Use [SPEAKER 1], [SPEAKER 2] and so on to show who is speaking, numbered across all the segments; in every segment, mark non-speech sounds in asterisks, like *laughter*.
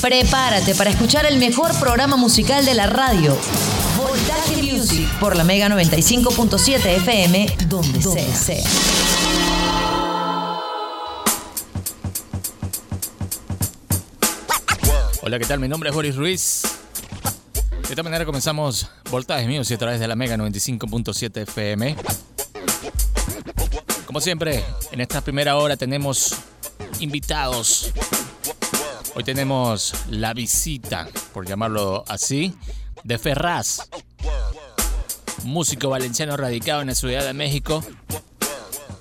[SPEAKER 1] Prepárate para escuchar el mejor programa musical de la radio. Voltaje Music por la Mega 95.7 FM, donde, sea.
[SPEAKER 2] Hola, ¿qué tal? Mi nombre es Boris Ruiz. De esta manera comenzamos Voltaje Music a través de la Mega 95.7 FM. Como siempre, en esta primera hora tenemos invitados Hoy tenemos la visita, por llamarlo así, de Ferraz, músico valenciano radicado en la Ciudad de México.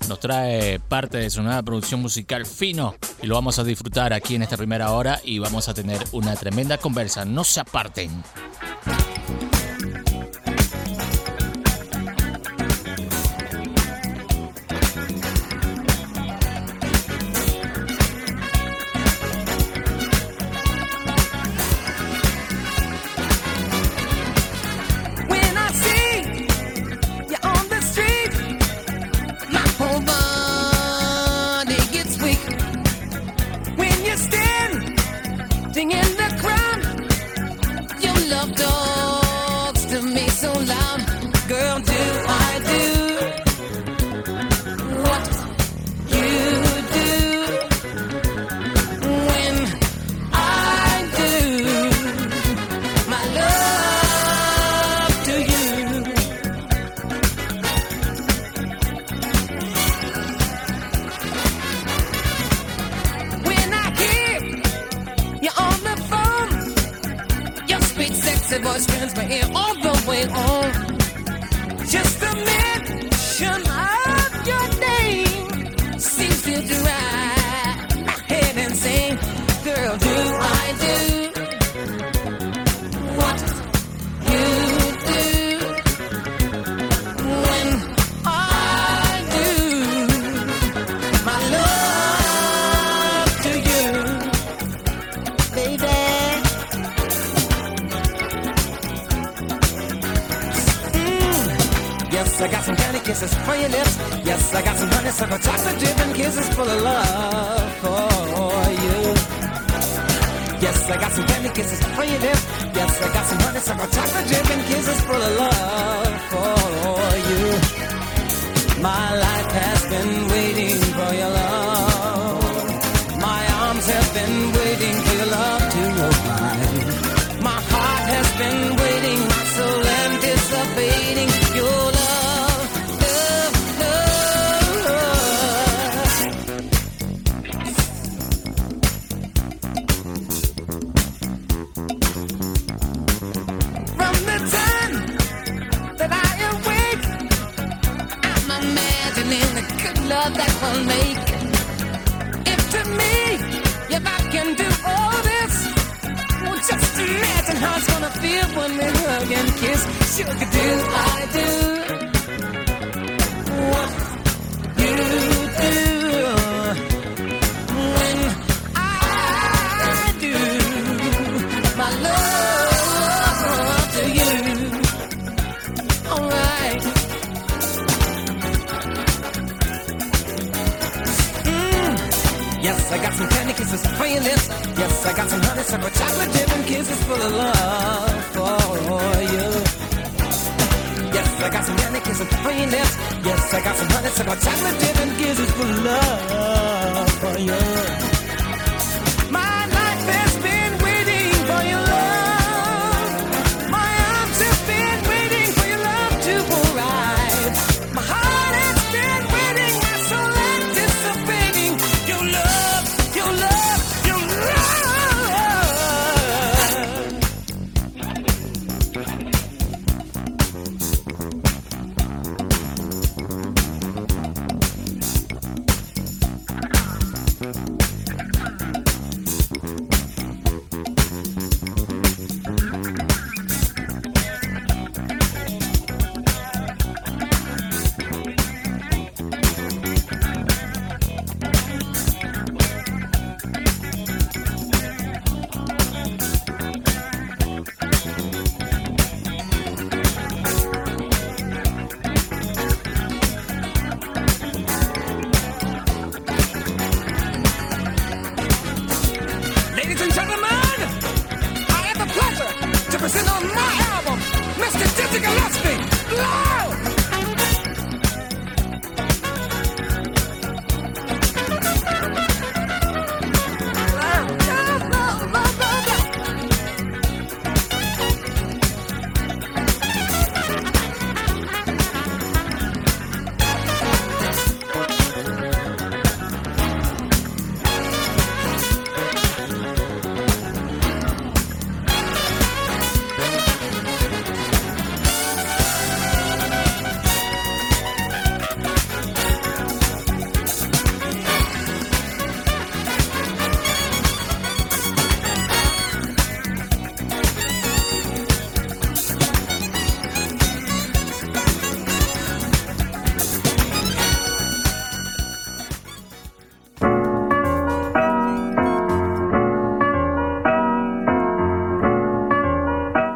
[SPEAKER 2] Nos trae parte de su nueva producción musical Fino y lo vamos a disfrutar aquí en esta primera hora y vamos a tener una tremenda conversa. No se aparten. kisses for your lips. Yes, I got some honeysuckle chocolate dipping kisses full of love for you. Yes, I got some candy kisses for your lips. Yes, I got some honeysuckle chocolate dipping kisses full of love for you. My life has been waiting for your love. My arms have been waiting for your love to open. My heart has been waiting, my soul anticipating. that we'll make. If to me, if I can do all this, well, just imagine how it's gonna feel when we hug and kiss. Sugar, do I do? Yes, I got some candy kisses for your lips. Yes, I got some honey, some chocolate dip and kisses full of love for you. Yes, I got some candy kisses for your lips. Yes, I got some honey, some chocolate dip and kisses full of love for you.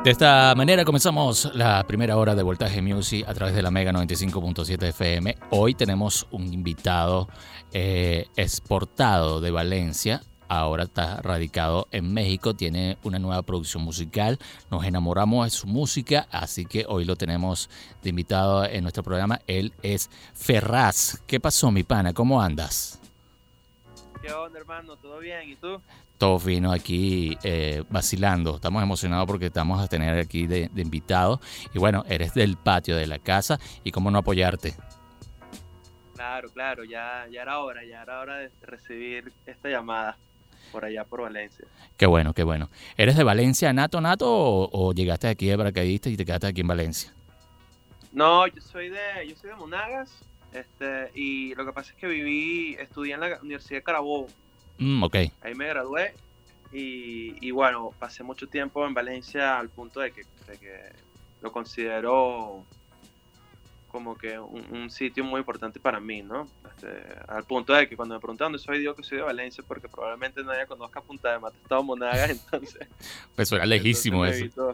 [SPEAKER 3] De esta manera comenzamos la primera hora de Voltaje Music a través de la Mega 95.7 FM. Hoy tenemos un invitado eh, exportado de Valencia. Ahora está radicado en México, tiene una nueva producción musical. Nos enamoramos de su música, así que hoy lo tenemos de invitado en nuestro programa. Él es Ferraz. ¿Qué pasó, mi pana? ¿Cómo andas?
[SPEAKER 4] ¿Qué onda, hermano? ¿Todo bien? ¿Y tú?
[SPEAKER 3] Todo fino aquí eh, vacilando. Estamos emocionados porque estamos a tener aquí de, invitado. Y bueno, eres del patio de la casa y cómo no apoyarte.
[SPEAKER 4] Claro, claro, ya, ya era hora, ya era hora de recibir esta llamada por allá por Valencia.
[SPEAKER 3] Qué bueno, qué bueno. ¿Eres de Valencia nato, nato o, llegaste aquí de paracaidista y te quedaste aquí en Valencia?
[SPEAKER 4] No, yo soy de, yo soy de Monagas, este, y lo que pasa es que viví, estudié en la Universidad de Carabobo,
[SPEAKER 3] Mm,
[SPEAKER 4] Ahí me gradué y, bueno, pasé mucho tiempo en Valencia al punto de que, lo considero como que un, sitio muy importante para mí, ¿no? Este, al punto de que cuando me preguntan dónde soy, digo que soy de Valencia porque probablemente nadie conozca Punta de Mata, Estado Monagas, *laughs* entonces...
[SPEAKER 3] Pues era lejísimo eso.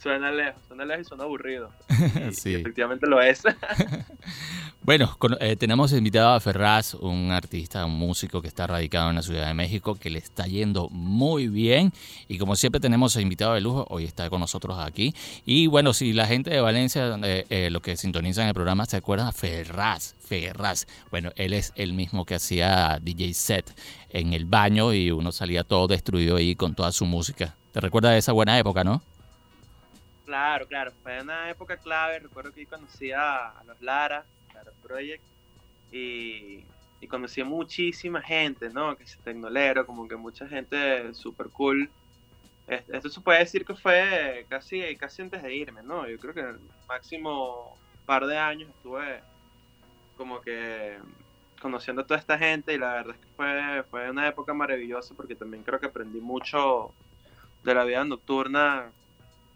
[SPEAKER 4] Suena lejos, suena lejos y suena aburrido. *laughs* sí. efectivamente lo es. *laughs* *laughs*
[SPEAKER 3] bueno, eh, tenemos invitado a Ferraz, un artista, un músico que está radicado en la Ciudad de México, que le está yendo muy bien. Y como siempre tenemos invitado de lujo, hoy está con nosotros aquí. Y bueno, si la gente de Valencia, eh, eh, lo que sintonizan el programa, se acuerdan, Ferraz, Ferraz. Bueno, él es el mismo que hacía DJ set en el baño y uno salía todo destruido ahí con toda su música. ¿Te recuerdas de esa buena época, no?
[SPEAKER 4] Claro, claro, fue una época clave. Recuerdo que conocí a, los Lara, Lara Project, y, conocí a muchísima gente, ¿no? Que es tecnolero, como que mucha gente súper cool. Esto se puede decir que fue casi, casi antes de irme, ¿no? Yo creo que el máximo par de años estuve como que conociendo a toda esta gente y la verdad es que fue, fue una época maravillosa porque también creo que aprendí mucho de la vida nocturna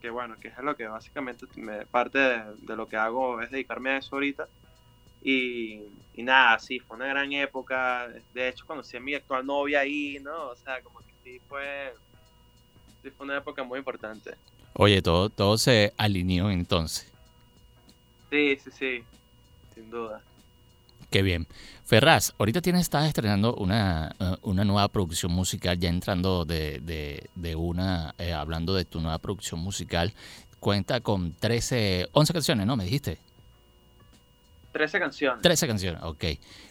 [SPEAKER 4] que bueno, que es lo que básicamente me, parte de, lo que hago es dedicarme a eso ahorita. Y, nada, sí, fue una gran época. De hecho, conocí a mi actual novia ahí, ¿no? O sea, como que sí fue, sí fue una época muy importante.
[SPEAKER 3] Oye, todo, todo se alineó entonces.
[SPEAKER 4] Sí, sí, sí, sin duda.
[SPEAKER 3] Qué bien. Ferraz, ahorita tienes, estás estrenando una, eh, una nueva producción musical, ya entrando de, de, una, eh, hablando de tu nueva producción musical. Cuenta con 13, 11 canciones, ¿no? Me dijiste.
[SPEAKER 4] 13 canciones.
[SPEAKER 3] 13 canciones, ok.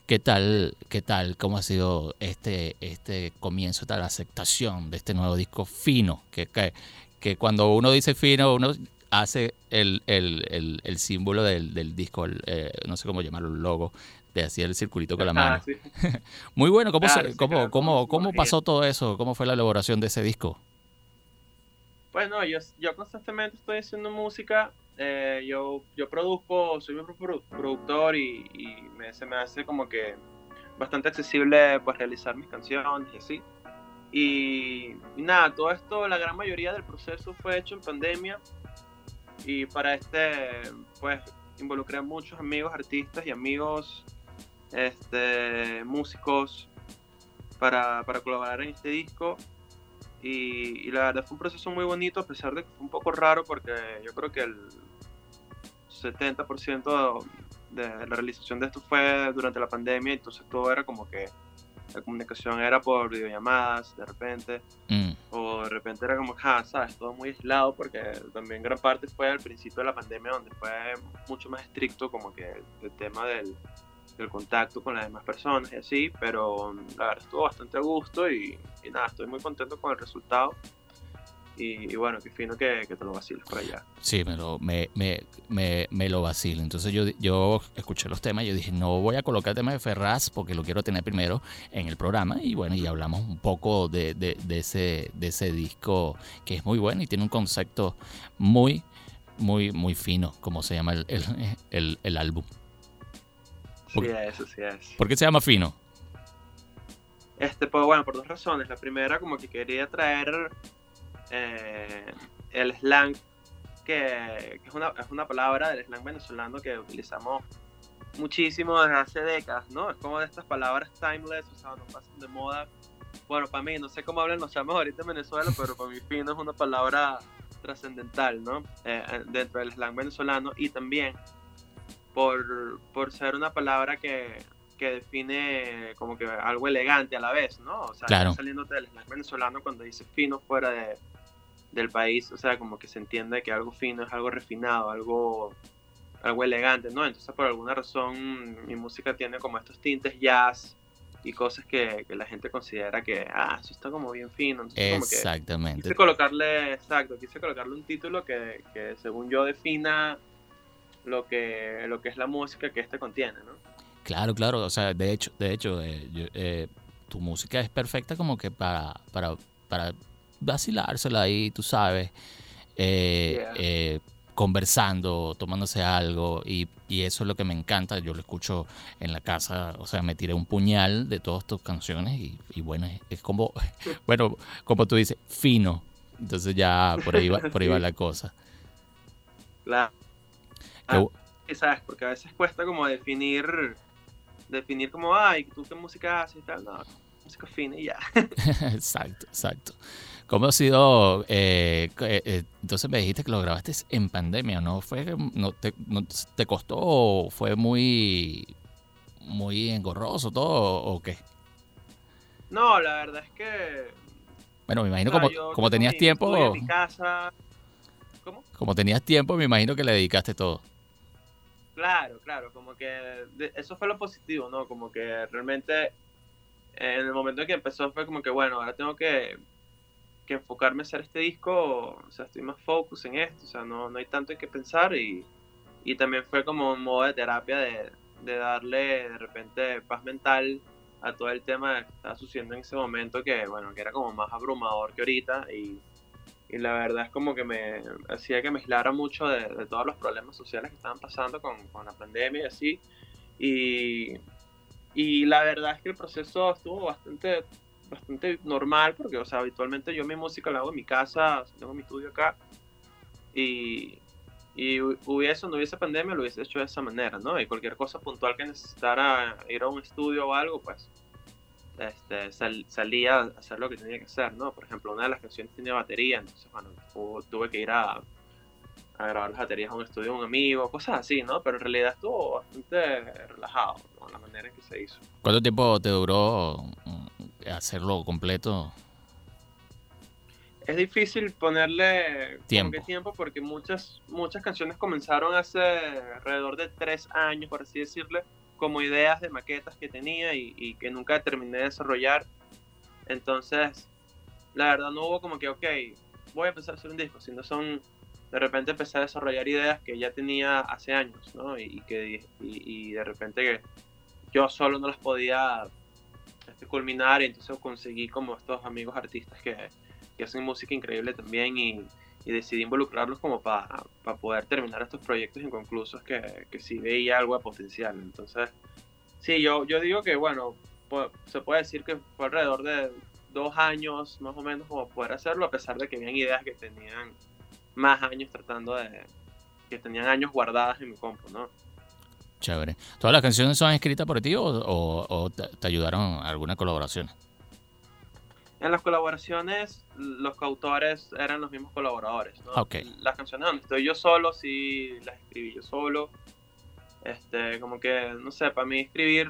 [SPEAKER 3] ¿Qué tal, qué tal, cómo ha sido este, este comienzo, esta aceptación de este nuevo disco fino? Que, que, cuando uno dice fino, uno hace el, el, el, símbolo del, del disco, eh, no sé cómo llamarlo, el logo, te hacía el circulito con la mano. *laughs* Muy bueno, ¿cómo, cómo, cómo, cómo pasó todo eso? ¿Cómo fue la elaboración de ese disco?
[SPEAKER 4] Pues no, yo, yo constantemente estoy haciendo música, eh, yo, yo produzco, soy mi propio productor y, me, se me hace como que bastante accesible pues realizar mis canciones y así. Y, y, nada, todo esto, la gran mayoría del proceso fue hecho en pandemia y para este, pues involucré a muchos amigos artistas y amigos este, músicos para, para colaborar en este disco. Y, la verdad fue un proceso muy bonito, a pesar de que fue un poco raro, porque yo creo que el 70% de la realización de esto fue durante la pandemia, entonces todo era como que la comunicación era por videollamadas de repente, mm. o de repente era como, ah, sabes, todo muy aislado, porque también gran parte fue al principio de la pandemia, donde fue mucho más estricto como que el tema del, el contacto con las demás personas y así, pero la verdad estuvo bastante a gusto y, nada, estoy muy contento con el resultado. Y, bueno, qué fino que, te lo vaciles por allá.
[SPEAKER 3] Sí, me lo, me, me, me, lo vacilo. Entonces yo, yo escuché los temas y yo dije, no voy a colocar el tema de Ferraz porque lo quiero tener primero en el programa. Y bueno, y hablamos un poco de, de, ese, de ese disco que es muy bueno y tiene un concepto muy, muy, muy fino, como se llama el, el, el álbum.
[SPEAKER 4] Sí es, sí es.
[SPEAKER 3] ¿Por qué se llama fino?
[SPEAKER 4] Este, pues bueno, por dos razones. La primera, como que quería traer eh, el slang, que, es, una, es una palabra del slang venezolano que utilizamos muchísimo desde hace décadas, ¿no? Es como de estas palabras timeless, o sea, no pasan de moda. Bueno, para mí, no sé cómo hablan los chamos ahorita en Venezuela, *laughs* pero para mí fino es una palabra trascendental, ¿no? Eh, eh, dentro del slang venezolano y también por, por ser una palabra que, que, define como que algo elegante a la vez, ¿no? O sea,
[SPEAKER 3] claro.
[SPEAKER 4] saliéndote del slang venezolano cuando dices fino fuera de, del país, o sea, como que se entiende que algo fino es algo refinado, algo algo elegante, ¿no? Entonces por alguna razón mi música tiene como estos tintes jazz, y cosas que, que, la gente considera que, ah, eso está como bien fino.
[SPEAKER 3] Exactamente.
[SPEAKER 4] Como quise colocarle, exacto, quise colocarle un título que, que, según yo defina lo que, lo que es la música que este contiene, ¿no?
[SPEAKER 3] Claro, claro, o sea, de hecho, de hecho, eh, eh, tu música es perfecta como que para, para, para vacilársela ahí, tú sabes. Eh, conversando, tomándose algo y, eso es lo que me encanta. Yo lo escucho en la casa, o sea, me tiré un puñal de todas tus canciones y, bueno, es, como, *laughs* bueno, como tú dices, fino. Entonces ya por ahí va, por ahí va *laughs* la cosa.
[SPEAKER 4] Claro. Ah, ¿sabes? Porque a veces cuesta como definir, definir como, ay, ¿tú qué música haces y tal? No, música fina y ya. *laughs* *laughs*
[SPEAKER 3] exacto, exacto. ¿Cómo ha sido? Eh, eh, eh, entonces me dijiste que lo grabaste en pandemia, ¿no? Fue, no te, no te costó o fue muy, muy engorroso todo o qué?
[SPEAKER 4] No, la verdad es que.
[SPEAKER 3] Bueno, me imagino como, como tenías tiempo.
[SPEAKER 4] mi casa.
[SPEAKER 3] ¿Cómo? Como tenías tiempo, me imagino que le dedicaste todo.
[SPEAKER 4] Claro, claro, como que eso fue lo positivo, ¿no? Como que realmente en el momento en que empezó fue como que, bueno, ahora tengo que enfocarme a hacer este disco, o sea, estoy más focus en esto, o sea, no, no hay tanto en qué pensar y, y también fue como un modo de terapia de, de, darle de repente paz mental a todo el tema que estaba sucediendo en ese momento que, bueno, que era como más abrumador que ahorita y, y la verdad es como que me hacía que me aislara mucho de, de, todos los problemas sociales que estaban pasando con, con la pandemia y así. Y, y la verdad es que el proceso estuvo bastante bastante normal, porque, o sea, habitualmente yo mi música la hago en mi casa, tengo mi estudio acá, y, y hubiese o no hubiese pandemia, lo hubiese hecho de esa manera, ¿no? Y cualquier cosa puntual que necesitara ir a un estudio o algo, pues este, salía a hacer lo que tenía que hacer, ¿no? Por ejemplo, una de las canciones tenía batería, entonces, bueno, tuve que ir a, a grabar las baterías a un estudio de un amigo, cosas así, ¿no? Pero en realidad estuvo bastante relajado, ¿no? La manera en que se hizo.
[SPEAKER 3] ¿Cuánto tiempo te duró hacerlo completo?
[SPEAKER 4] Es difícil ponerle
[SPEAKER 3] tiempo,
[SPEAKER 4] tiempo porque muchas, muchas canciones comenzaron hace alrededor de tres años, por así decirle, como ideas de maquetas que tenía y, que nunca terminé de desarrollar. Entonces, la verdad no hubo como que, ok, voy a empezar a hacer un disco, sino son, de repente empecé a desarrollar ideas que ya tenía hace años, ¿no? Y, que y, de repente que yo solo no las podía culminar y entonces conseguí como estos amigos artistas que, que hacen música increíble también y, y decidí involucrarlos como para poder terminar estos proyectos inconclusos que, que sí veía algo de potencial. Entonces, sí, yo, yo digo que bueno, se puede decir que fue alrededor de dos años más o menos como poder hacerlo, a pesar de que habían ideas que tenían más años tratando de, que tenían años guardadas en mi compu, ¿no?
[SPEAKER 3] Chévere. ¿Todas las canciones son escritas por ti o, te, ayudaron alguna colaboración?
[SPEAKER 4] En las colaboraciones, los coautores eran los mismos colaboradores. ¿no? Las canciones donde estoy yo solo, sí las escribí yo solo. Este, como que, no sé, para mí escribir,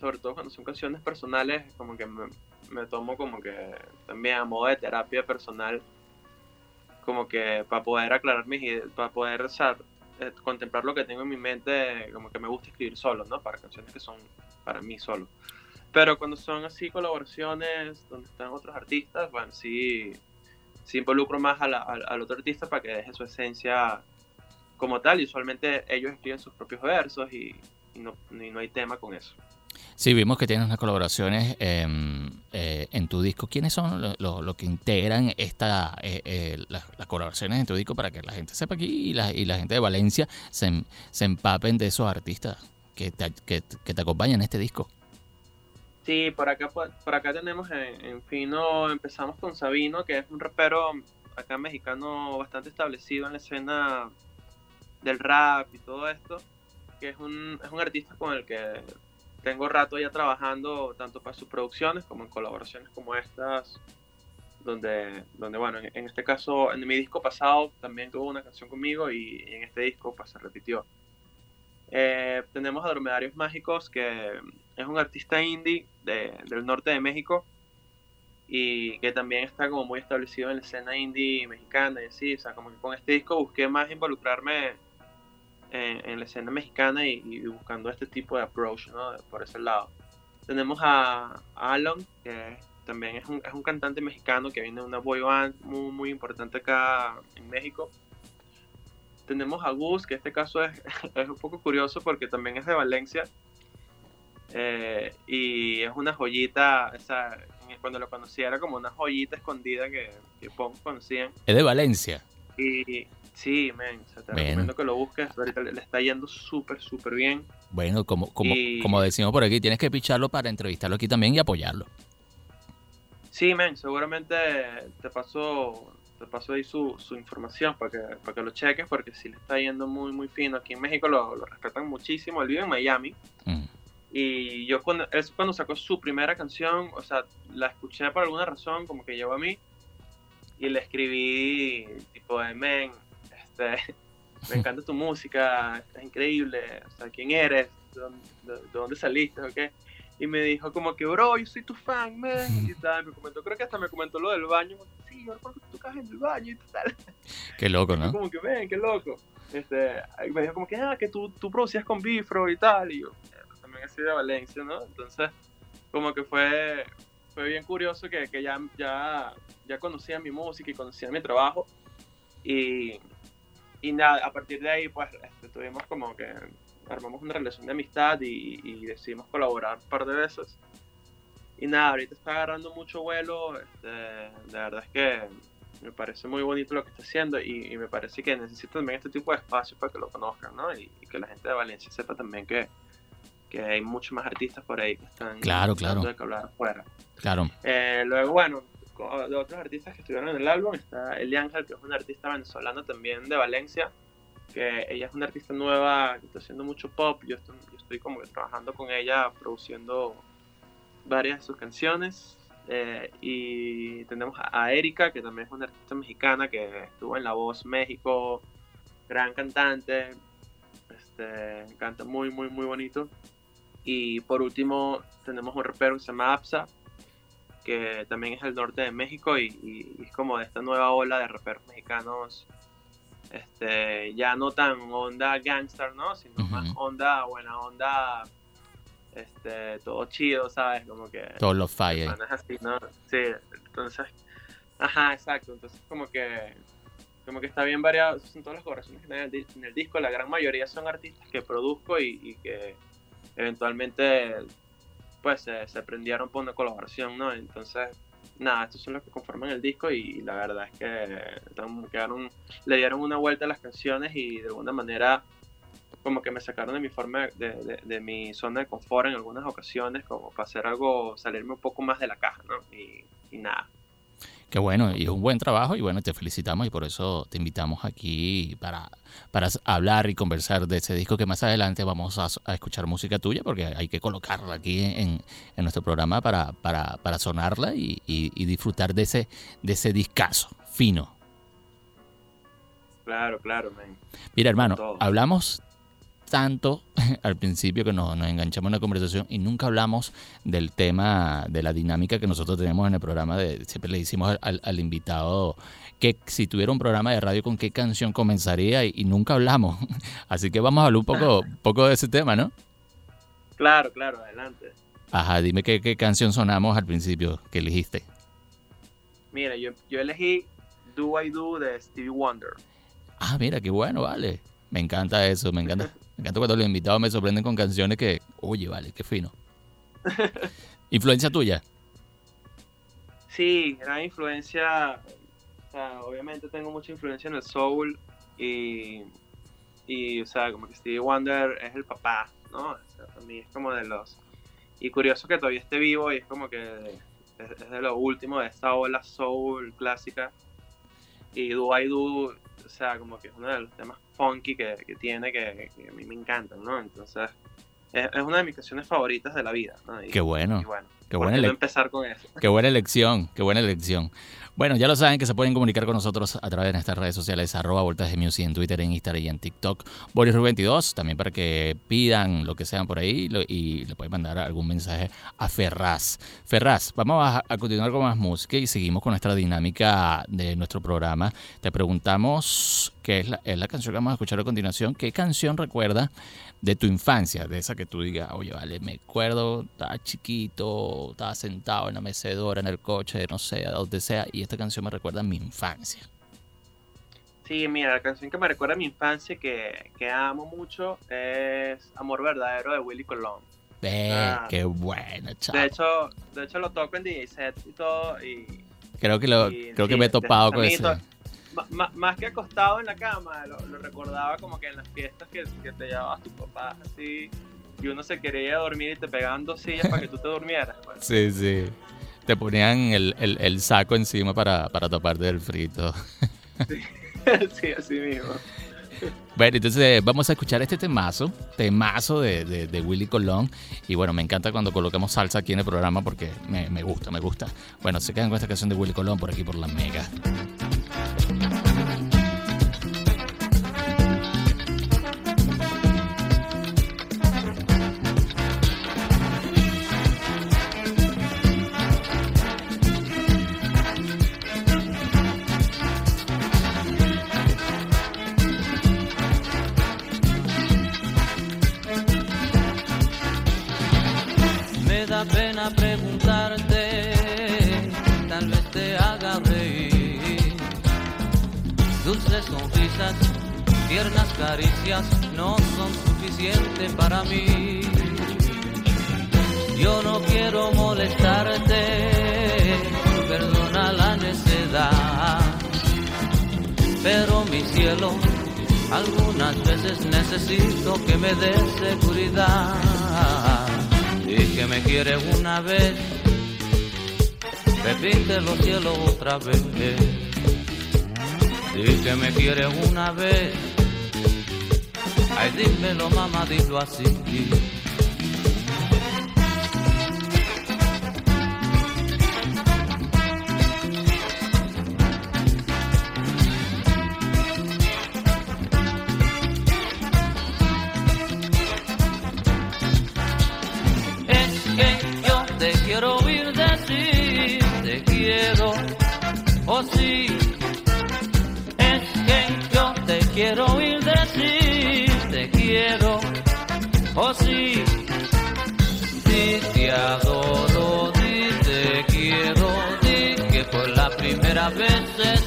[SPEAKER 4] sobre todo cuando son canciones personales, como que me, me tomo como que también a modo de terapia personal, como que para poder aclarar mis ideas, para poder usar eh, contemplar lo que tengo en mi mente, como que me gusta escribir solo, ¿no? Para canciones que son para mí solo. Pero cuando son así colaboraciones donde están otros artistas, bueno, sí, sí involucro más al otro artista para que deje su esencia como tal. Y usualmente ellos escriben sus propios versos y, no, no hay tema con eso.
[SPEAKER 3] Sí, vimos que tienes unas colaboraciones em, eh, en tu disco. ¿Quiénes son los que integran esta, eh, eh, las, colaboraciones en tu disco para que la gente sepa aquí y la, y la gente de Valencia se, se, empapen de esos artistas que te, que, te acompañan en este disco?
[SPEAKER 4] Sí, por acá, por, acá tenemos en, Fino, empezamos con Sabino, que es un rapero acá mexicano bastante establecido en la escena del rap y todo esto, que es un, es un artista con el que tengo rato ya trabajando tanto para sus producciones como en colaboraciones como estas donde, donde bueno, en, este caso, en mi disco pasado también tuvo una canción conmigo y, en este disco pues se repitió. Eh, tenemos a Dromedarios Mágicos, que es un artista indie del norte de México y que también está como muy establecido en la escena indie mexicana y así, o sea, como con este disco busqué más involucrarme en, la escena mexicana y, buscando este tipo de approach, ¿no? Por ese lado. Tenemos a, Alon, que también es un, es un, cantante mexicano que viene de una boy band muy, muy importante acá en México. Tenemos a Gus, que este caso es, *laughs* es un poco curioso porque también es de Valencia. Eh, y es una joyita, o sea, cuando lo conocí era como una joyita escondida que, que pocos conocían.
[SPEAKER 3] Es de Valencia.
[SPEAKER 4] Y sí, men, te recomiendo que lo busques. Ahorita le, está yendo súper, súper bien.
[SPEAKER 3] Bueno, como, como, como decimos por aquí, tienes que picharlo para entrevistarlo aquí también y apoyarlo.
[SPEAKER 4] Sí, men, seguramente te paso, te paso ahí su, su información para que, para que lo cheques, porque sí le está yendo muy, muy fino. Aquí en México lo, lo respetan muchísimo. Él vive en Miami. Mm. Y yo cuando, es cuando sacó su primera canción, o sea, la escuché por alguna razón, como que llegó a mí, y le escribí tipo de, men, este, *laughs* me encanta tu música, es increíble, o sea, ¿quién eres? ¿De dónde, saliste? ¿Okay? Y me dijo como que, bro, yo soy tu fan, man, y tal, me comentó, creo que hasta me comentó lo del baño, sí, yo recuerdo que tú en el baño y tal. *laughs*
[SPEAKER 3] Qué loco, ¿no?
[SPEAKER 4] como que, ven, qué loco. Este, me dijo como que, ah, que tú, tú producías con Bifro y tal, y yo, así de Valencia, ¿no? Entonces, como que fue, fue bien curioso que, que ya, ya, ya conocía mi música y conocía mi trabajo. Y, y nada, a partir de ahí, pues, este, tuvimos como que armamos una relación de amistad y, y, decidimos colaborar un par de veces. Y nada, ahorita está agarrando mucho vuelo. Este, la verdad es que me parece muy bonito lo que está haciendo y, me parece que necesita también este tipo de espacios para que lo conozcan, ¿no? Y, y, que la gente de Valencia sepa también que, que hay muchos más artistas por ahí que están
[SPEAKER 3] claro, claro.
[SPEAKER 4] de que hablar afuera.
[SPEAKER 3] Claro.
[SPEAKER 4] Eh, luego, bueno, de otros artistas que estuvieron en el álbum está Eli Ángel, que es una artista venezolana también de Valencia, que ella es una artista nueva que está haciendo mucho pop. Yo estoy, yo estoy como que trabajando con ella, produciendo varias de sus canciones. Eh, y tenemos a Erika, que también es una artista mexicana que estuvo en La Voz México, gran cantante, este, canta muy, muy, muy bonito. Y por último tenemos un rapero que se llama Apsa, que también es del norte de México y, es como de esta nueva ola de raperos mexicanos, este, ya no tan onda gangster, ¿no? Sino más onda, buena onda, este, todo chido, ¿sabes? Como que...
[SPEAKER 3] Todos los fallos.
[SPEAKER 4] así, ¿no? Sí, entonces, ajá, exacto, entonces como que como que está bien variado, son todas las colaboraciones que están en el, disco, la gran mayoría son artistas que produzco y que eventualmente pues se, prendieron por una colaboración, ¿no? Entonces, nada, estos son los que conforman el disco y, la verdad es que quedaron, le dieron una vuelta a las canciones y de alguna manera como que me sacaron de mi forma, de, de, mi zona de confort en algunas ocasiones, como para hacer algo, salirme un poco más de la caja, ¿no? Y, y nada,
[SPEAKER 3] Qué bueno, y es un buen trabajo y bueno, te felicitamos y por eso te invitamos aquí para, para hablar y conversar de ese disco que más adelante vamos a, escuchar música tuya porque hay que colocarla aquí en, nuestro programa para, para, para sonarla y, disfrutar de ese, de ese discazo fino.
[SPEAKER 4] Claro, claro,
[SPEAKER 3] Mira, hermano, hablamos tanto *laughs* al principio que nos, enganchamos en la conversación y nunca hablamos del tema de la dinámica que nosotros tenemos en el programa. De, siempre le decimos al, invitado que si tuviera un programa de radio con qué canción comenzaría y, nunca hablamos. *laughs* Así que vamos a hablar un poco, poco de ese tema, ¿no?
[SPEAKER 4] Claro, claro, adelante.
[SPEAKER 3] Ajá, dime qué, qué canción sonamos al principio que elegiste.
[SPEAKER 4] Mira, yo, yo elegí Do I Do de Stevie Wonder.
[SPEAKER 3] Ah, mira, qué bueno, vale. Me encanta eso, me encanta. *laughs* Me encanta cuando los invitados me sorprenden con canciones que, oye, vale, qué fino. *laughs* ¿Influencia tuya?
[SPEAKER 4] Sí, gran influencia. O sea, obviamente tengo mucha influencia en el soul y, y o sea, como que Stevie Wonder es el papá, ¿no? O sea, mí es como de los... Y curioso que todavía esté vivo y es como que es, de lo último de esta ola soul clásica. Y Do I Do, o sea, como que es uno de los temas funky que, tiene que, a mí me encantan, ¿no? Entonces, es, una de mis canciones favoritas de la vida, ¿no?
[SPEAKER 3] qué bueno. Qué buena,
[SPEAKER 4] empezar con eso?
[SPEAKER 3] qué buena elección, qué buena elección. Bueno, ya lo saben que se pueden comunicar con nosotros a través de nuestras redes sociales, arroba Voltaje Music en Twitter, en Instagram y en TikTok. Boris 22 también para que pidan lo que sean por ahí y le pueden mandar algún mensaje a Ferraz. Ferraz, vamos a, a, continuar con más música y seguimos con nuestra dinámica de nuestro programa. Te preguntamos qué es la, es la canción que vamos a escuchar a continuación. ¿Qué canción recuerda de tu infancia, de esa que tú digas, oye, vale, me acuerdo, estaba chiquito, estaba sentado en la mecedora, en el coche, no sé, a donde sea, y esta canción me recuerda a mi infancia.
[SPEAKER 4] Sí, mira, la canción que me recuerda a mi infancia, que, que amo mucho, es Amor Verdadero de Willy Colón.
[SPEAKER 3] Ah, qué buena, chaval.
[SPEAKER 4] De hecho, de hecho lo toco en DJ set y todo, y...
[SPEAKER 3] Creo que, lo, creo que me he topado con eso
[SPEAKER 4] más que acostado en la cama, lo, recordaba como que en las fiestas que, te llevabas tu papá así y uno se quería dormir y te pegaban dos sillas para que tú te durmieras. Pues. *laughs*
[SPEAKER 3] Sí, sí. Te ponían el, saco encima para, para taparte del frito. *laughs* *laughs*
[SPEAKER 4] Sí. así mismo.
[SPEAKER 3] Bueno, entonces vamos a escuchar este temazo, temazo de, de, Willy Colón. Y bueno, me encanta cuando colocamos salsa aquí en el programa porque me, me gusta, me gusta. Bueno, se quedan con esta canción de Willy Colón por aquí por la Mega.
[SPEAKER 5] Tiernas caricias no son suficientes para mí. Yo no quiero molestarte, perdona la necedad, pero mi cielo, algunas veces necesito que me des seguridad y que me quiere una vez, repite los cielos otra vez y que me quiere una vez. Ay, dímelo, mamá, dilo así.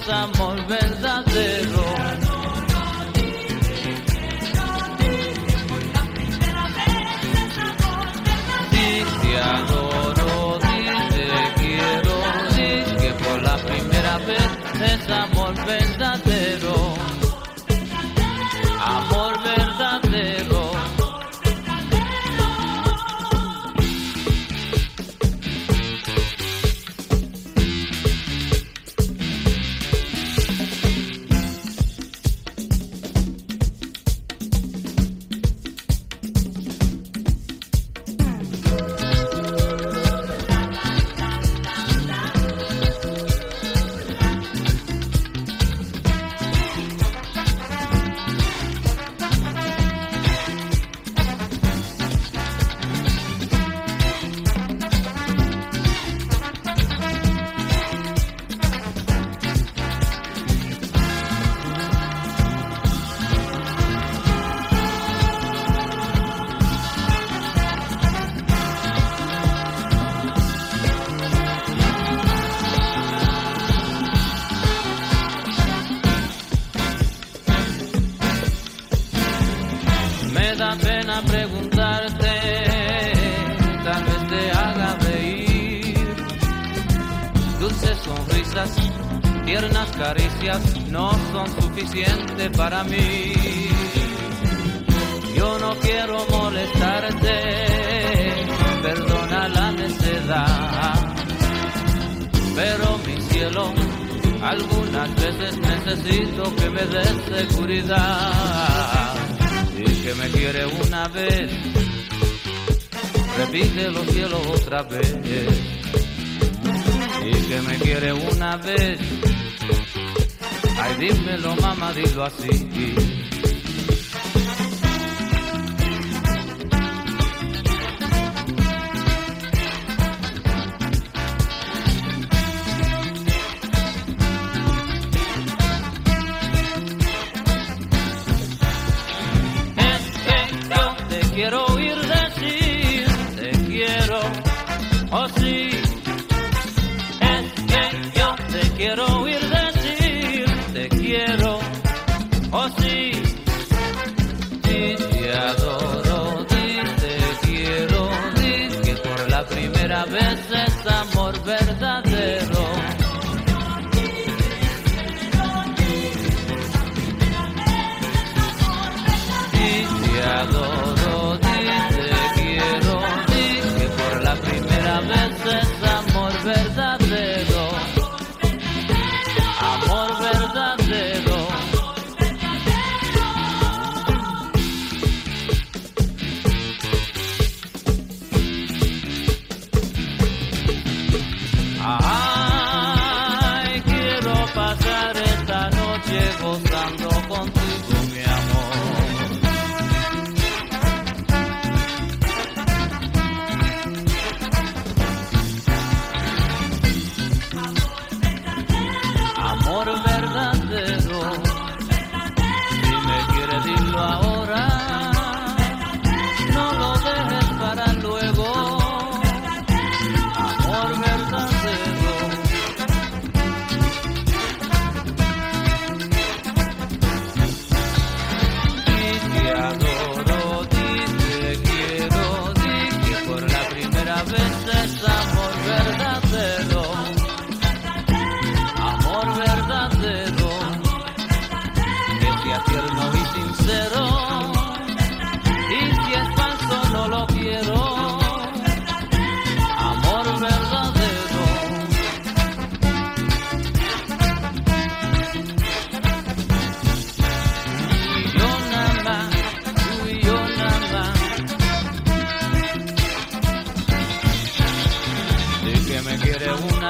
[SPEAKER 5] Amor verdadero. Para mí. Yo no quiero molestarte, perdona la necedad, pero mi cielo, algunas veces necesito que me des seguridad y que me quiere una vez. repite los cielos otra vez. Y que me quiere una vez, ay dímelo mamá, dilo así.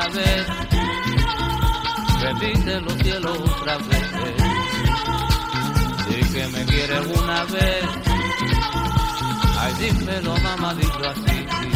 [SPEAKER 5] vez, repite los cielos otra vez. Di que me quieres una vez, ay dímelo mamá, dilo así.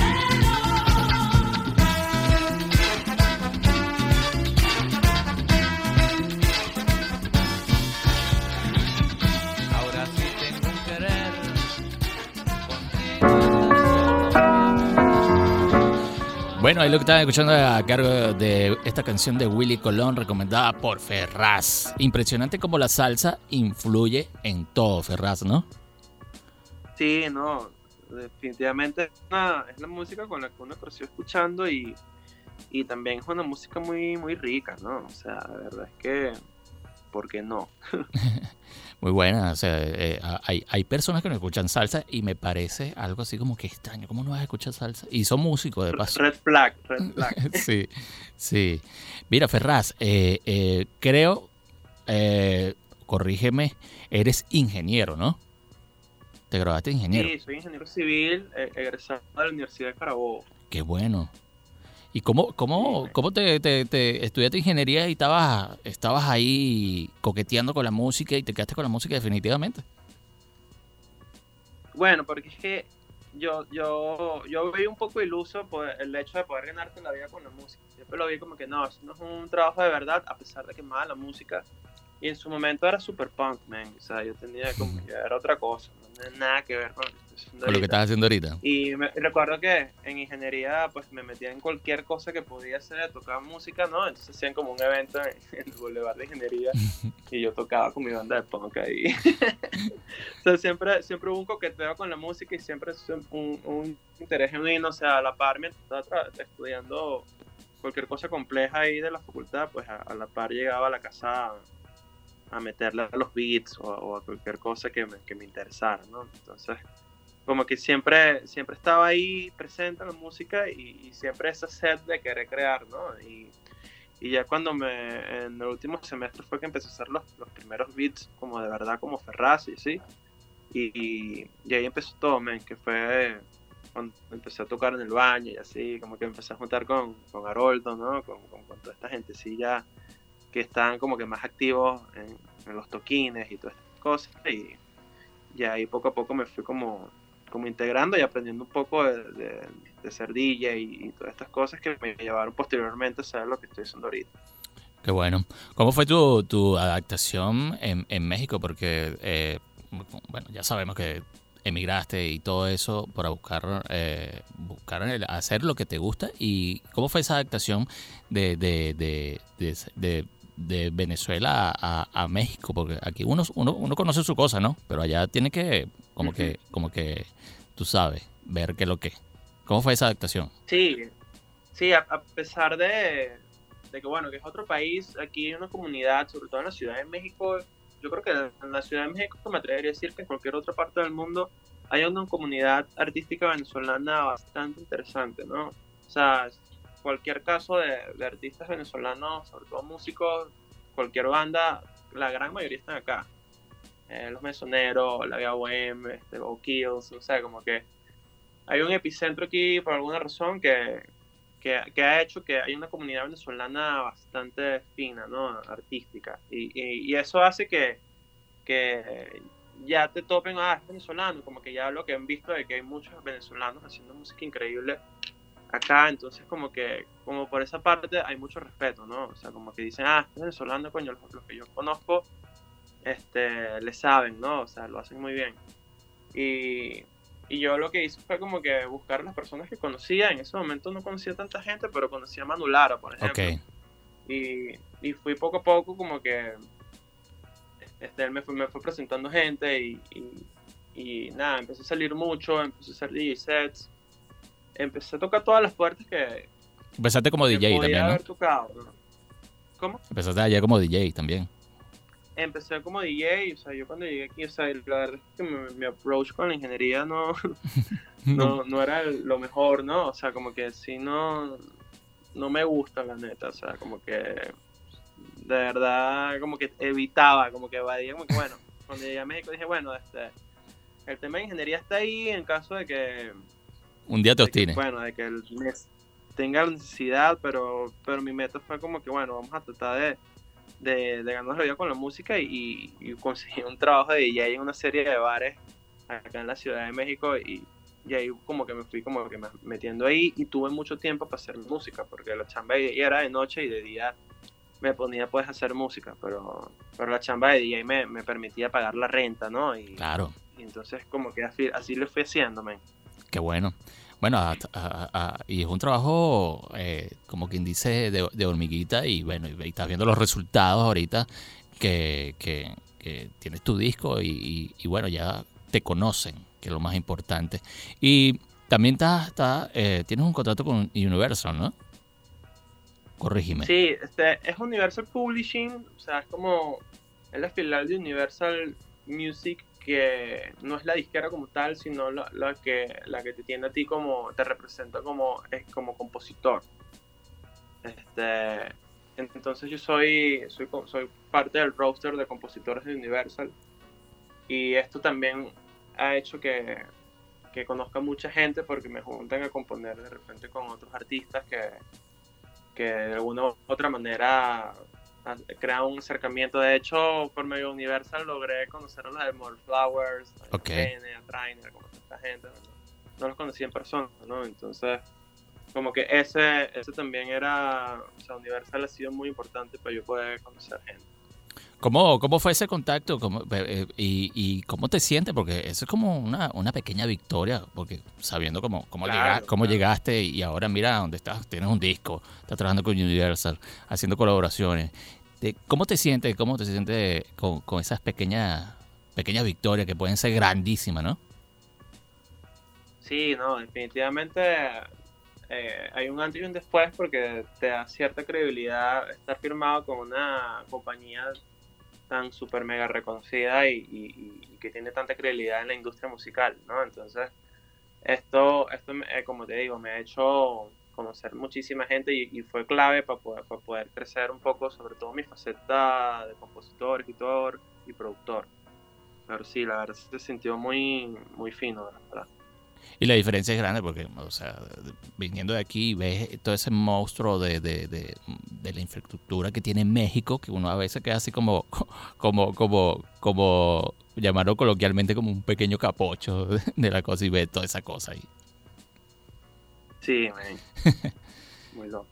[SPEAKER 3] Bueno, ahí lo que estaban escuchando a cargo de esta canción de Willy Colón recomendada por Ferraz. Impresionante como la salsa influye en todo, Ferraz, ¿no?
[SPEAKER 4] Sí, no, definitivamente es, la música con la que uno creció escuchando y, y también es una música muy, muy rica, ¿no? O sea, la verdad es que, ¿por qué no? *laughs*
[SPEAKER 3] muy buena. O sea, eh, hay, hay personas que no escuchan salsa y me parece algo así como que extraño. ¿Cómo no vas a escuchar salsa? Y son músicos, de paso.
[SPEAKER 4] Red flag, red *laughs* flag.
[SPEAKER 3] sí, sí. Mira, Ferraz, eh, eh, creo, corrígeme, eres ingeniero, ¿no? ¿Te graduaste ingeniero?
[SPEAKER 4] Sí, soy ingeniero civil, egresado de la Universidad de Carabobo.
[SPEAKER 3] Qué bueno. ¿Y cómo, cómo, cómo te, te, estudiaste ingeniería y estabas, estabas ahí coqueteando con la música y te quedaste con la música definitivamente?
[SPEAKER 4] Bueno, porque es que yo, yo, yo vi un poco iluso por el hecho de poder ganarte la vida con la música. Siempre lo vi como que no, eso no es un trabajo de verdad, a pesar de que más la música. Y en su momento era super punk, man. O sea, yo tenía como *laughs* que era otra cosa, no tenía nada que ver con
[SPEAKER 3] con lo que estás haciendo ahorita.
[SPEAKER 4] Y recuerdo que en ingeniería pues me metía en cualquier cosa que podía hacer, tocaba música, ¿no? Entonces hacían como un evento en, *laughs* el Boulevard de Ingeniería *laughs* y yo tocaba con mi banda de punk ahí. *laughs* o sea, siempre, siempre hubo un coqueteo con la música y siempre un, un interés genuino, o sea, a la par mientras estaba estudiando cualquier cosa compleja ahí de la facultad, pues a, la par llegaba a la casa a, meterle a los beats o, a cualquier cosa que me, que me interesara, ¿no? Entonces como que siempre, siempre estaba ahí presente en la música y, siempre esa sed de querer crear, ¿no? Y, y, ya cuando me, en el último semestre fue que empecé a hacer los, los primeros beats como de verdad, como Ferraz y sí. Y, y, ahí empezó todo, men, que fue cuando empecé a tocar en el baño y así, como que empecé a juntar con, con Haroldo, ¿no? Con, con, toda esta gentecilla que están como que más activos en, los toquines y todas estas cosas. Y, y, ahí poco a poco me fui como, como integrando y aprendiendo un poco de, de, y, todas estas cosas que me llevaron posteriormente a saber lo que estoy haciendo ahorita.
[SPEAKER 3] Qué bueno. ¿Cómo fue tu, tu adaptación en, en México? Porque, eh, bueno, ya sabemos que emigraste y todo eso para buscar, eh, buscar hacer lo que te gusta. ¿Y cómo fue esa adaptación de, de, de, Venezuela a, México? Porque aquí uno, uno, uno, conoce su cosa, ¿no? Pero allá tiene que, como que, como que, tú sabes, ver qué es lo que. ¿Cómo fue esa adaptación?
[SPEAKER 4] Sí, sí, a, pesar de, de que, bueno, que es otro país, aquí hay una comunidad, sobre todo en la Ciudad de México, yo creo que en la Ciudad de México me atrevería a decir que en cualquier otra parte del mundo hay una comunidad artística venezolana bastante interesante, ¿no? O sea, cualquier caso de, artistas venezolanos, sobre todo músicos, cualquier banda, la gran mayoría están acá. Eh, los Mesoneros, la Vía Bohem, este, Kills, o sea, como que hay un epicentro aquí por alguna razón que, que, ha hecho que hay una comunidad venezolana bastante fina, ¿no? Artística. Y, y, eso hace que, que ya te topen, ah, es venezolano, como que ya lo que han visto de que hay muchos venezolanos haciendo música increíble acá, entonces como que, como por esa parte hay mucho respeto, ¿no? O sea, como que dicen, ah, es venezolano, coño, los, que yo conozco, este, le saben, ¿no? O sea, lo hacen muy bien. Y, y yo lo que hice fue como que buscar las personas que conocía. En ese momento no conocía tanta gente, pero conocía a Manu Lara, por ejemplo. Y, y, fui poco a poco como que este, él me fue, me fue presentando gente y, y, nada, empecé a salir mucho, empecé a hacer DJ sets, empecé a tocar todas las puertas que...
[SPEAKER 3] Empezaste como DJ también,
[SPEAKER 4] ¿no? Tocado, ¿Cómo?
[SPEAKER 3] Empezaste allá como DJ también
[SPEAKER 4] empecé como DJ, o sea, yo cuando llegué aquí, o sea, la verdad es que mi, approach con la ingeniería no, *laughs* no, *laughs* no, era lo mejor, ¿no? O sea, como que si no, no me gusta, la neta, o sea, como que de verdad, como que evitaba, como que evadía, como que bueno, cuando llegué a México dije, bueno, este, el tema de ingeniería está ahí en caso de que...
[SPEAKER 3] Un día te obstine.
[SPEAKER 4] bueno, de que el tenga la necesidad, pero, pero mi meta fue como que, bueno, vamos a tratar de de, de ganar la vida con la música y, conseguí un trabajo de DJ en una serie de bares acá en la Ciudad de México y, y ahí como que me fui como que metiendo ahí y tuve mucho tiempo para hacer música porque la chamba de DJ era de noche y de día me ponía pues a hacer música, pero, pero la chamba de DJ me, me permitía pagar la renta, ¿no? Y,
[SPEAKER 3] claro.
[SPEAKER 4] Y entonces como que así, así lo fui haciendo,
[SPEAKER 3] Qué bueno. Bueno, y es un trabajo, eh, como quien dice, de, hormiguita y bueno, y estás viendo los resultados ahorita que, tienes tu disco y, bueno, ya te conocen, que es lo más importante. Y también estás, está, eh, tienes un contrato con Universal, ¿no? Corrígeme.
[SPEAKER 4] Sí, este, es Universal Publishing, o sea, es como, es la filial de Universal Music que no es la disquera como tal, sino la, que, la que te tiene a ti como, te representa como, como compositor. Este, entonces yo soy, soy, soy parte del roster de compositores de Universal y esto también ha hecho que, que conozca mucha gente porque me juntan a componer de repente con otros artistas que, que de alguna u otra manera crear un acercamiento. De hecho, por medio Universal logré conocer a los de More Flowers, a a Trainer, como esta gente. ¿no? los conocí en persona, ¿no? Entonces, como que ese, ese también era, o sea, Universal ha sido muy importante para yo poder conocer gente.
[SPEAKER 3] ¿Cómo, ¿Cómo fue ese contacto ¿Cómo, eh, y, y, cómo te sientes? Porque eso es como una, una pequeña victoria, porque sabiendo cómo, cómo, cómo llegaste y ahora mira dónde estás, tienes un disco, estás trabajando con Universal, haciendo colaboraciones. ¿Cómo te sientes? ¿Cómo te sientes con, esas pequeñas, pequeñas victorias que pueden ser grandísimas, no?
[SPEAKER 4] Sí, no, definitivamente eh, hay un antes y un después porque te da cierta credibilidad estar firmado con una compañía tan súper mega reconocida y, que tiene tanta credibilidad en la industria musical, ¿no? Entonces, esto, esto eh, como te digo, me ha hecho conocer muchísima gente y, fue clave para poder, para poder, crecer un poco, sobre todo mi faceta de compositor, escritor y productor. Pero sí, la verdad se sintió muy, muy fino, verdad.
[SPEAKER 3] Y la diferencia es grande porque, o sea, viniendo de aquí ves todo ese monstruo de, de, de, de la infraestructura que tiene México, que uno a veces queda así como, *laughs* como, como, como llamarlo coloquialmente como un pequeño capocho de la cosa y ve toda esa cosa ahí.
[SPEAKER 4] Sí, man. *laughs* Muy loco.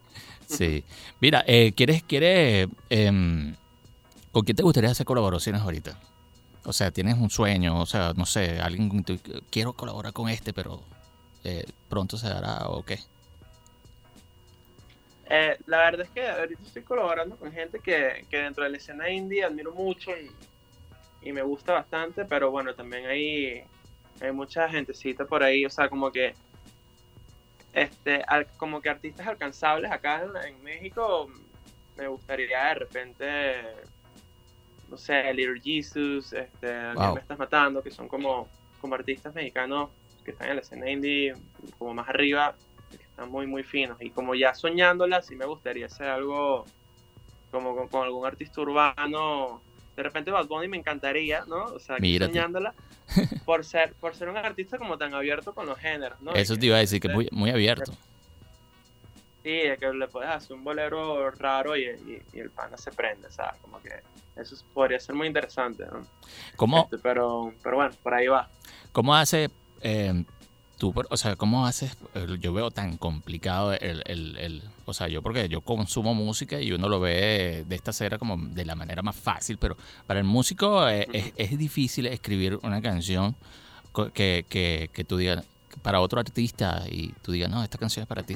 [SPEAKER 3] Sí. Mira, eh, ¿quieres, quieres, em, con quién te gustaría hacer colaboraciones ahorita? O sea, tienes un sueño, o sea, no sé, alguien quiero colaborar con este, pero eh, pronto se dará o qué.
[SPEAKER 4] Eh, la verdad es que ahorita estoy colaborando con gente que, que dentro de la escena indie admiro mucho y, y me gusta bastante, pero bueno, también hay, hay mucha gentecita por ahí, o sea, como que este, al- como que artistas alcanzables acá en, en México, me gustaría de repente, no sé, Little Jesus, este, ¿A quién
[SPEAKER 3] Wow.
[SPEAKER 4] me estás matando, que son como, como artistas mexicanos que están en la escena indie, como más arriba, que están muy, muy finos. Y como ya soñándola, sí me gustaría hacer algo como con, con algún artista urbano. De repente Bad Bunny me encantaría, ¿no? O sea, soñándola. *laughs* Por ser, por ser un artista como tan abierto con los géneros, ¿no?
[SPEAKER 3] Eso te iba a decir, que muy, muy abierto.
[SPEAKER 4] Sí, de que le puedes hacer un bolero raro y, y- y el pana se prende, ¿sabes? Como que eso podría ser muy interesante, ¿no?
[SPEAKER 3] ¿Cómo,
[SPEAKER 4] Este, pero, pero bueno, por ahí va.
[SPEAKER 3] cómo hace eh, tú, o sea, cómo haces, yo veo tan complicado el, el, el- o sea, yo porque yo consumo música y uno lo ve de esta manera como de la manera más fácil, pero para el músico eh, es, es difícil escribir una canción que, que, que tú digas, para otro artista y tú digas, no, esta canción es para ti.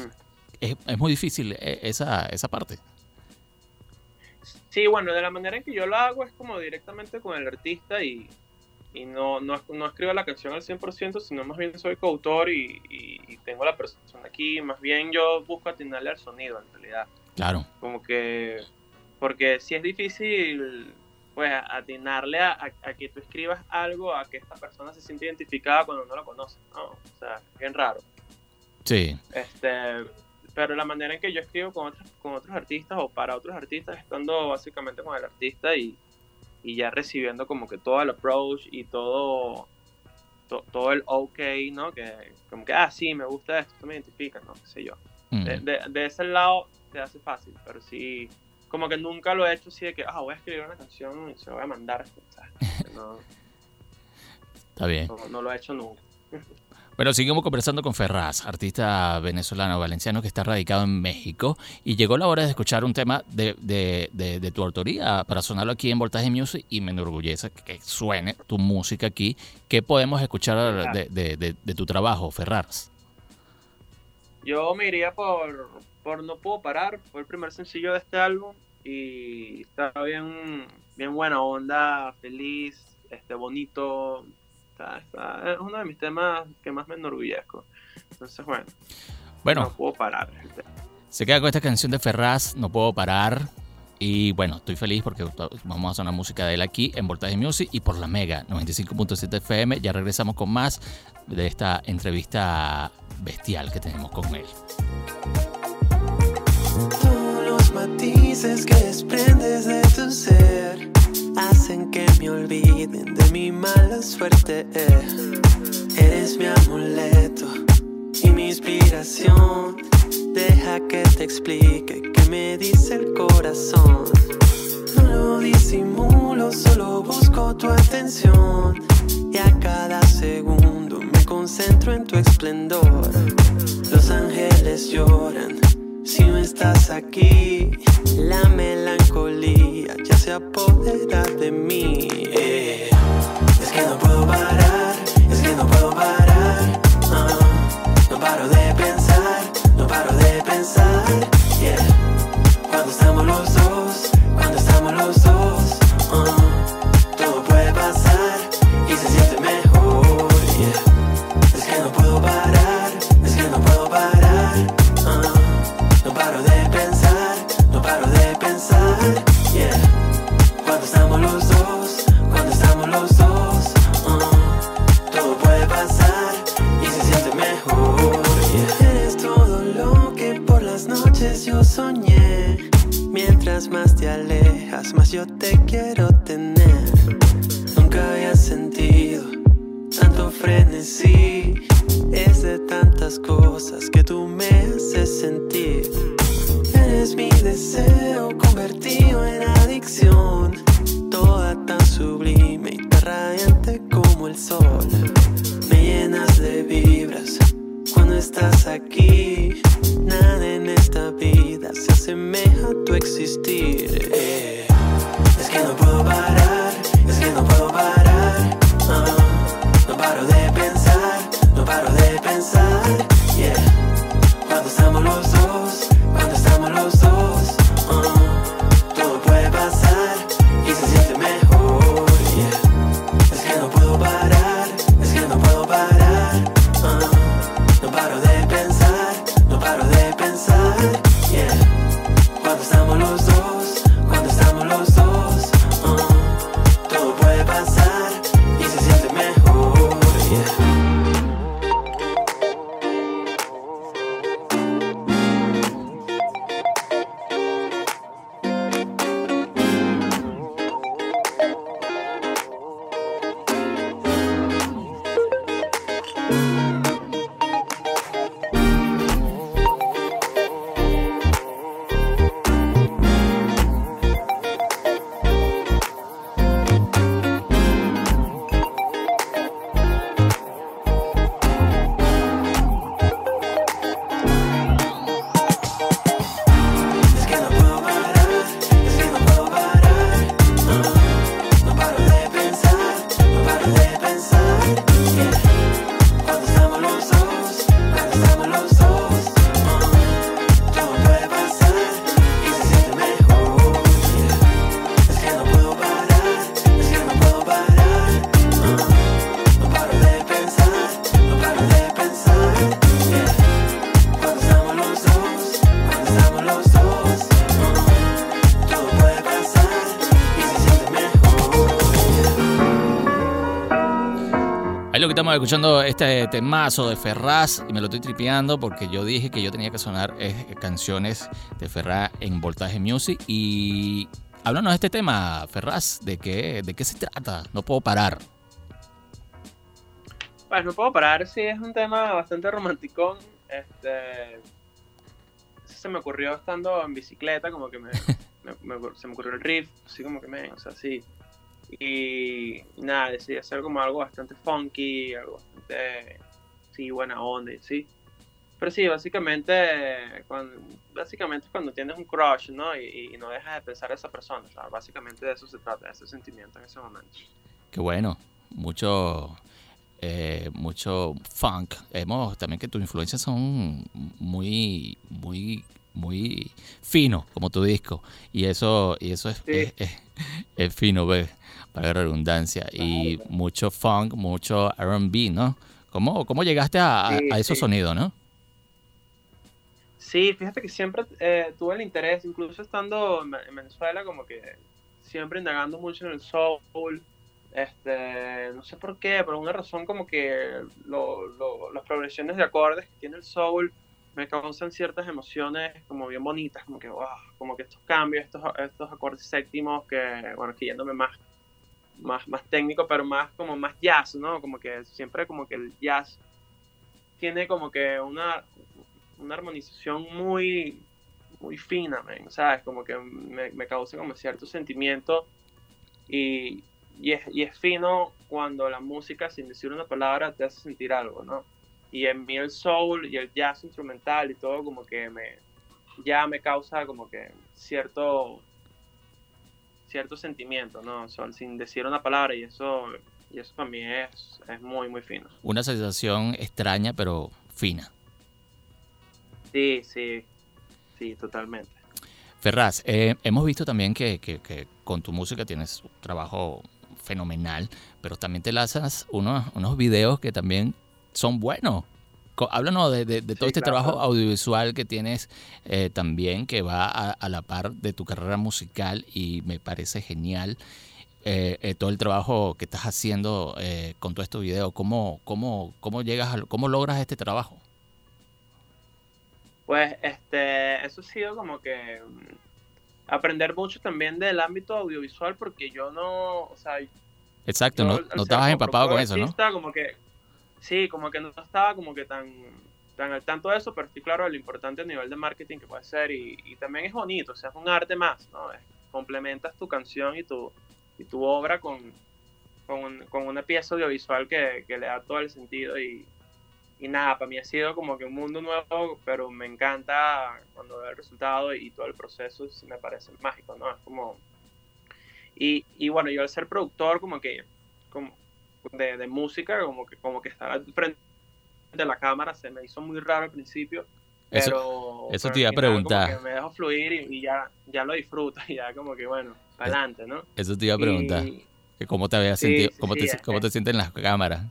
[SPEAKER 3] Es, es muy difícil eh, esa, esa parte.
[SPEAKER 4] Sí, bueno, de la manera en que yo lo hago es como directamente con el artista y, y no, no, no escribo la canción al 100%, sino más bien soy coautor y, y- y tengo la persona aquí, más bien yo busco atinarle al sonido en realidad.
[SPEAKER 3] Claro,
[SPEAKER 4] Como que, porque si es difícil, pues atinarle a, a- a que tú escribas algo, a que esta persona se siente identificada cuando no lo conoce, ¿no? O sea, es bien raro.
[SPEAKER 3] sí,
[SPEAKER 4] Este, pero la manera en que yo escribo con otros, con otros artistas o para otros artistas, estando básicamente con el artista y, y ya recibiendo como que todo el approach y todo, to- todo el ok, ¿no? Que como que, ah, sí, me gusta esto, me identifica, ¿no? Qué sé yo.
[SPEAKER 3] Mm.
[SPEAKER 4] De, de- de ese lado te hace fácil, pero sí, como que nunca lo he hecho así de que, ah, voy a escribir una canción y se la voy a mandar. no, *laughs*
[SPEAKER 3] está bien.
[SPEAKER 4] no, no lo he hecho nunca. *laughs*
[SPEAKER 3] Bueno, seguimos conversando con Ferraz, artista venezolano valenciano que está radicado en México. Y llegó la hora de escuchar un tema de, de- de- de tu autoría para sonarlo aquí en Voltaje Music. Y me enorgullece que, suene tu música aquí. ¿Qué podemos escuchar de tu trabajo, Ferraz?
[SPEAKER 4] Yo me iría por, por No Puedo Parar, fue el primer sencillo de este álbum y está bien, bien buena onda, feliz, este bonito, está, está- es uno de mis temas que más me enorgullezco. Entonces, bueno,
[SPEAKER 3] Bueno,
[SPEAKER 4] No Puedo Parar.
[SPEAKER 3] se queda con esta canción de Ferraz, No Puedo Parar. Y bueno, estoy feliz porque vamos a sonar música de él aquí en Voltaje Music y por la Mega 95.7 FM. Ya regresamos con más de esta entrevista bestial que tenemos con él.
[SPEAKER 6] Todos los matices que desprendes de tu ser hacen que me olviden de mi mala suerte. eh. Eres mi amuleto y mi inspiración. Deja que te explique qué me dice el corazón. No lo disimulo, solo busco tu atención. Y a cada segundo me concentro en tu esplendor. Los ángeles lloran si no estás aquí. La melancolía ya se apodera de mí. Es que no puedo parar, es que no puedo parar. No paro de pensar, no paro de pensar. Yeah. Cuando estamos los dos, cuando estamos los dos. ah. Más te alejas, más yo te quiero tener. Nunca había sentido tanto frenesí, es de tantas cosas que tú me haces sentir. Eres mi deseo convertido en adicción, toda tan sublime y tan radiante como el sol. Me llenas de vibras cuando estás aquí. Se asemeja a tu existir. eh. Es que no puedo parar, es que no puedo parar. ah. No paro de pensar, no paro de pensar. Yeah. Cuando estamos los dos, estamos
[SPEAKER 3] escuchando este temazo de Ferraz y me lo estoy tripeando porque yo dije que yo tenía que sonar eh, canciones de Ferraz en Voltaje Music y háblanos de este tema, Ferraz, ¿de qué, de qué se trata? No puedo parar.
[SPEAKER 4] Pues no puedo parar, sí, es un tema bastante romanticón. Este, se me ocurrió estando en bicicleta, como que me, *laughs* me- me- se me ocurrió el riff, así como que me, o sea, sí. Y nada, decidí hacer como algo bastante funky, algo bastante, sí, buena onda, sí. Pero sí, básicamente, cuando, básicamente es cuando tienes un crush, ¿no? Y, y no dejas de pensar a esa persona, o sea, básicamente de eso se trata, de ese sentimiento en ese momento.
[SPEAKER 3] Qué bueno, mucho, eh, mucho funk. Hemos también que tus influencias son muy, muy, muy fino, como tu disco. Y eso, y eso es,
[SPEAKER 4] Sí.
[SPEAKER 3] es, es- es fino, ve, para la redundancia. Y mucho funk, mucho RB, ¿no? ¿Cómo, ¿Cómo llegaste a, a-
[SPEAKER 4] Sí,
[SPEAKER 3] a esos
[SPEAKER 4] sí.
[SPEAKER 3] sonidos, no?
[SPEAKER 4] Sí, fíjate que siempre eh, tuve el interés, incluso estando en Ve- en Venezuela, como que siempre indagando mucho en el soul. Este, no sé por qué, por alguna razón como que lo- lo- las progresiones de acordes que tiene el soul me causan ciertas emociones como bien bonitas, como que, wow, como que estos cambios, estos, estos acordes séptimos que, bueno, que yéndome más, más, más técnico, pero más como más jazz, ¿no? Como que siempre como que el jazz tiene como que una, una armonización muy, muy fina, man, ¿sabes? Como que me, me causa como cierto sentimiento y, y, es, y es fino cuando la música, sin decir una palabra, te hace sentir algo, ¿no? Y en mí el soul y el jazz instrumental y todo como que me, ya me causa como que cierto, cierto sentimiento, ¿no? Sea, sin decir una palabra y eso, y eso para mí es, es muy, muy fino.
[SPEAKER 3] Una sensación extraña, pero fina.
[SPEAKER 4] Sí, sí, sí, totalmente.
[SPEAKER 3] Ferraz, eh, hemos visto también que, que- que con tu música tienes un trabajo fenomenal, pero también te lanzas unos, unos videos que también son buenos. Háblanos de, de- de todo
[SPEAKER 4] Sí,
[SPEAKER 3] este
[SPEAKER 4] claro.
[SPEAKER 3] trabajo audiovisual que tienes eh, también, que va a, a la par de tu carrera musical y me parece genial eh, eh, todo el trabajo que estás haciendo con todo estos videos. ¿Cómo, cómo, cómo llegas a, cómo logras este trabajo?
[SPEAKER 4] Pues este, eso ha sido como que mm, aprender mucho también del ámbito audiovisual porque yo no, o sea,
[SPEAKER 3] Exacto,
[SPEAKER 4] yo
[SPEAKER 3] no, no estabas empapado con eso, ¿no?
[SPEAKER 4] Como que, sí, como que no estaba como que tan, tan al tanto de eso, pero estoy claro lo importante a nivel de marketing que puede ser y, y también es bonito, o sea, es un arte más, ¿no? Es- complementas tu canción y tu, y tu obra con, con, con una pieza audiovisual que, que le da todo el sentido y, y nada, para mí ha sido como que un mundo nuevo, pero me encanta cuando veo el resultado y todo el proceso sí me parece mágico, ¿no? Es como... Y, y bueno, yo al ser productor como que como de, de música, como que, como que estar al frente de la cámara se me hizo muy raro al principio.
[SPEAKER 3] Eso-
[SPEAKER 4] Pero,
[SPEAKER 3] eso te iba a
[SPEAKER 4] como
[SPEAKER 3] preguntar.
[SPEAKER 4] que me dejo fluir y, y ya, ya lo disfruto y *laughs* ya como que bueno, adelante, ¿no?
[SPEAKER 3] Eso te iba a preguntar.
[SPEAKER 4] Y-
[SPEAKER 3] que ¿Cómo te habías
[SPEAKER 4] Sí,
[SPEAKER 3] sentido? ¿Cómo,
[SPEAKER 4] sí,
[SPEAKER 3] te, ¿Cómo te
[SPEAKER 4] es-
[SPEAKER 3] sientes en las cámaras?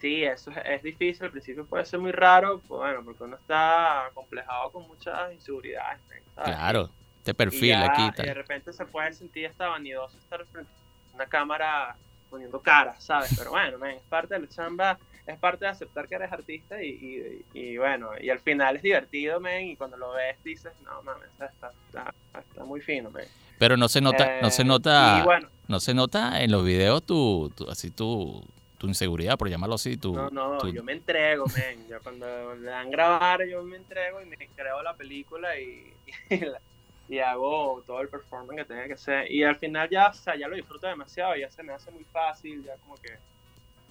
[SPEAKER 4] Sí, eso es, es difícil, al principio puede ser muy raro, pues bueno, porque uno está complejado con muchas inseguridades.
[SPEAKER 3] Claro, te
[SPEAKER 4] Y
[SPEAKER 3] perfil
[SPEAKER 4] ya,
[SPEAKER 3] aquí.
[SPEAKER 4] y de repente se puede sentir hasta vanidoso estar frente a una cámara poniendo cara, ¿sabes? Pero bueno, men, es parte de la chamba, es parte de aceptar que eres artista y, y, y bueno, y al final es divertido, men, y cuando lo ves dices, no, mames, está, está, está, muy fino, men.
[SPEAKER 3] Pero no se nota, no se
[SPEAKER 4] Eh,
[SPEAKER 3] nota,
[SPEAKER 4] bueno,
[SPEAKER 3] no se nota en los videos tu, tu- así tu, tu inseguridad, por llamarlo así, tu,
[SPEAKER 4] No, no,
[SPEAKER 3] tu-
[SPEAKER 4] yo me entrego, men. Yo cuando le dan grabar, yo me entrego y me creo la película y, *laughs* y, la- y hago todo el performance que tenga que hacer. Y al final ya, o sea, ya lo disfruto demasiado, ya se me hace muy fácil, ya como que,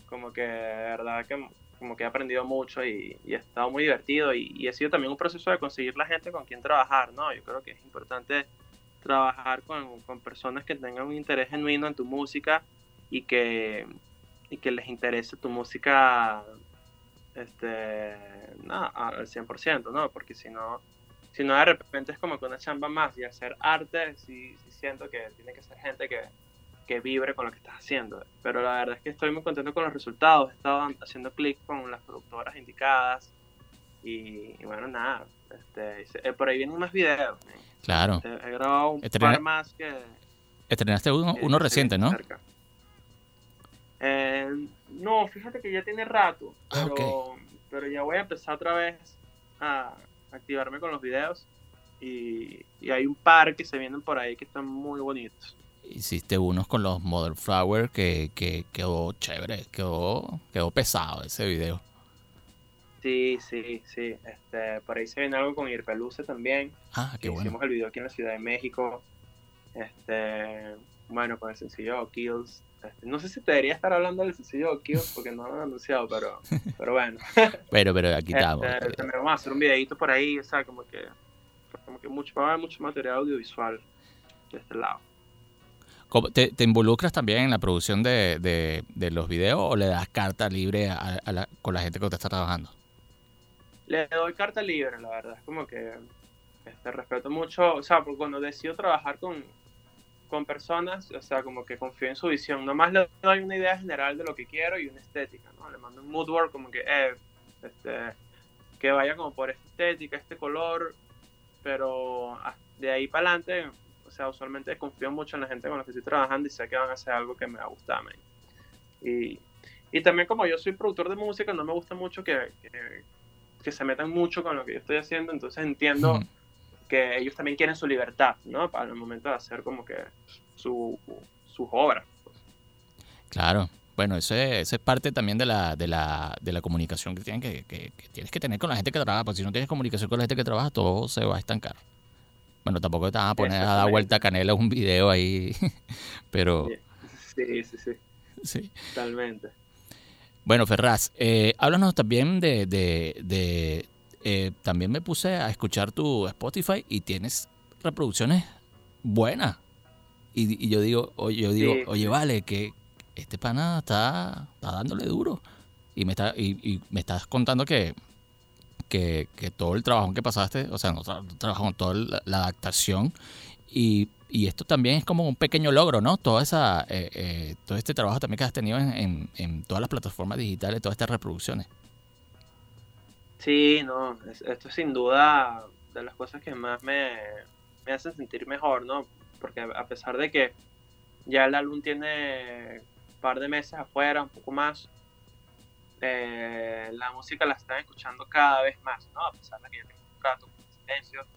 [SPEAKER 4] como que, verdad que como que he aprendido mucho y, y he estado muy divertido y, y ha sido también un proceso de conseguir la gente con quien trabajar, ¿no? Yo creo que es importante trabajar con, con personas que tengan un interés genuino en tu música y que, y que les interese tu música este, no, al 100%, ¿no? Porque si no, si no de repente es como que una chamba más y hacer arte, sí, sí siento que tiene que ser gente que, que vibre con lo que estás haciendo. Pero la verdad es que estoy muy contento con los resultados. He estado haciendo clic con las productoras indicadas y, y bueno, nada. Este, eh, por ahí vienen más videos.
[SPEAKER 3] Claro.
[SPEAKER 4] He, he grabado un par más que,
[SPEAKER 3] Estrenaste uno, uno reciente, ¿no?
[SPEAKER 4] cerca. Eh, no, fíjate que ya tiene rato,
[SPEAKER 3] Ah,
[SPEAKER 4] pero, pero ya voy a empezar otra vez a activarme con los videos y, y hay un par que se vienen por ahí que están muy bonitos.
[SPEAKER 3] Hiciste unos con los Mother Flower que, que quedó chévere, quedó, quedó pesado ese video.
[SPEAKER 4] Sí, sí, sí. Este, por ahí se viene algo con Irpeluce también.
[SPEAKER 3] Ah, qué bueno.
[SPEAKER 4] Hicimos el video aquí en la Ciudad de México. Este, bueno, con el sencillo Kills. Este, no sé si te debería estar hablando del sencillo Kills porque no lo han anunciado, pero, *laughs* pero bueno.
[SPEAKER 3] Pero, pero aquí estamos.
[SPEAKER 4] Este, también vamos a hacer un videito por ahí, o sea, como que, como que mucho, va a haber mucho material audiovisual de este lado.
[SPEAKER 3] ¿Cómo- ¿Te, te involucras también en la producción de, de- de los videos o le das carta libre a, a la- con la gente que estás trabajando?
[SPEAKER 4] Le doy carta libre, la verdad, es como que este, respeto mucho, o sea, porque cuando decido trabajar con, con personas, o sea, como que confío en su visión, nomás le doy una idea general de lo que quiero y una estética, ¿no? Le mando un mood board como que, eh, este, que vaya como por esta estética, este color, pero de ahí para adelante, o sea, usualmente confío mucho en la gente con la que estoy trabajando y sé que van a hacer algo que me va a gustar. Y, y también como yo soy productor de música, no me gusta mucho que, que, se metan mucho con lo que yo estoy haciendo, entonces entiendo. Ellos también quieren su libertad, ¿no? Para el momento de hacer como que su, sus obras. pues.
[SPEAKER 3] Claro. Bueno, eso es, eso es parte también de la, de la, de la comunicación que, tienen que, que- que tienes que tener con la gente que trabaja, porque si no tienes comunicación con la gente que trabaja, todo se va a estancar. Bueno, tampoco te vas a poner a dar vuelta a canela un video ahí, *laughs* pero
[SPEAKER 4] Sí, sí, sí,
[SPEAKER 3] sí.
[SPEAKER 4] totalmente.
[SPEAKER 3] Bueno, Ferraz, eh, háblanos también de... de, de, eh, también me puse a escuchar tu Spotify y tienes reproducciones buenas. Y, y yo digo, oye, yo digo,
[SPEAKER 4] Sí,
[SPEAKER 3] oye, vale, que este pana está, está dándole duro. Y me, está, y, y me estás contando que, que, que todo el trabajo que pasaste, o sea, no tra- trabajo toda la, la adaptación. Y, y esto también es como un pequeño logro, ¿no? Toda esa, eh, eh, todo este trabajo también que has tenido en, en, en todas las plataformas digitales, todas estas reproducciones.
[SPEAKER 4] Sí, no, es- esto es sin duda de las cosas que más me, me hacen sentir mejor, ¿no? Porque a pesar de que ya el álbum tiene un par de meses afuera, un poco más, eh, la música la están escuchando cada vez más, ¿no? A pesar de que ya tengo un rato con silencio.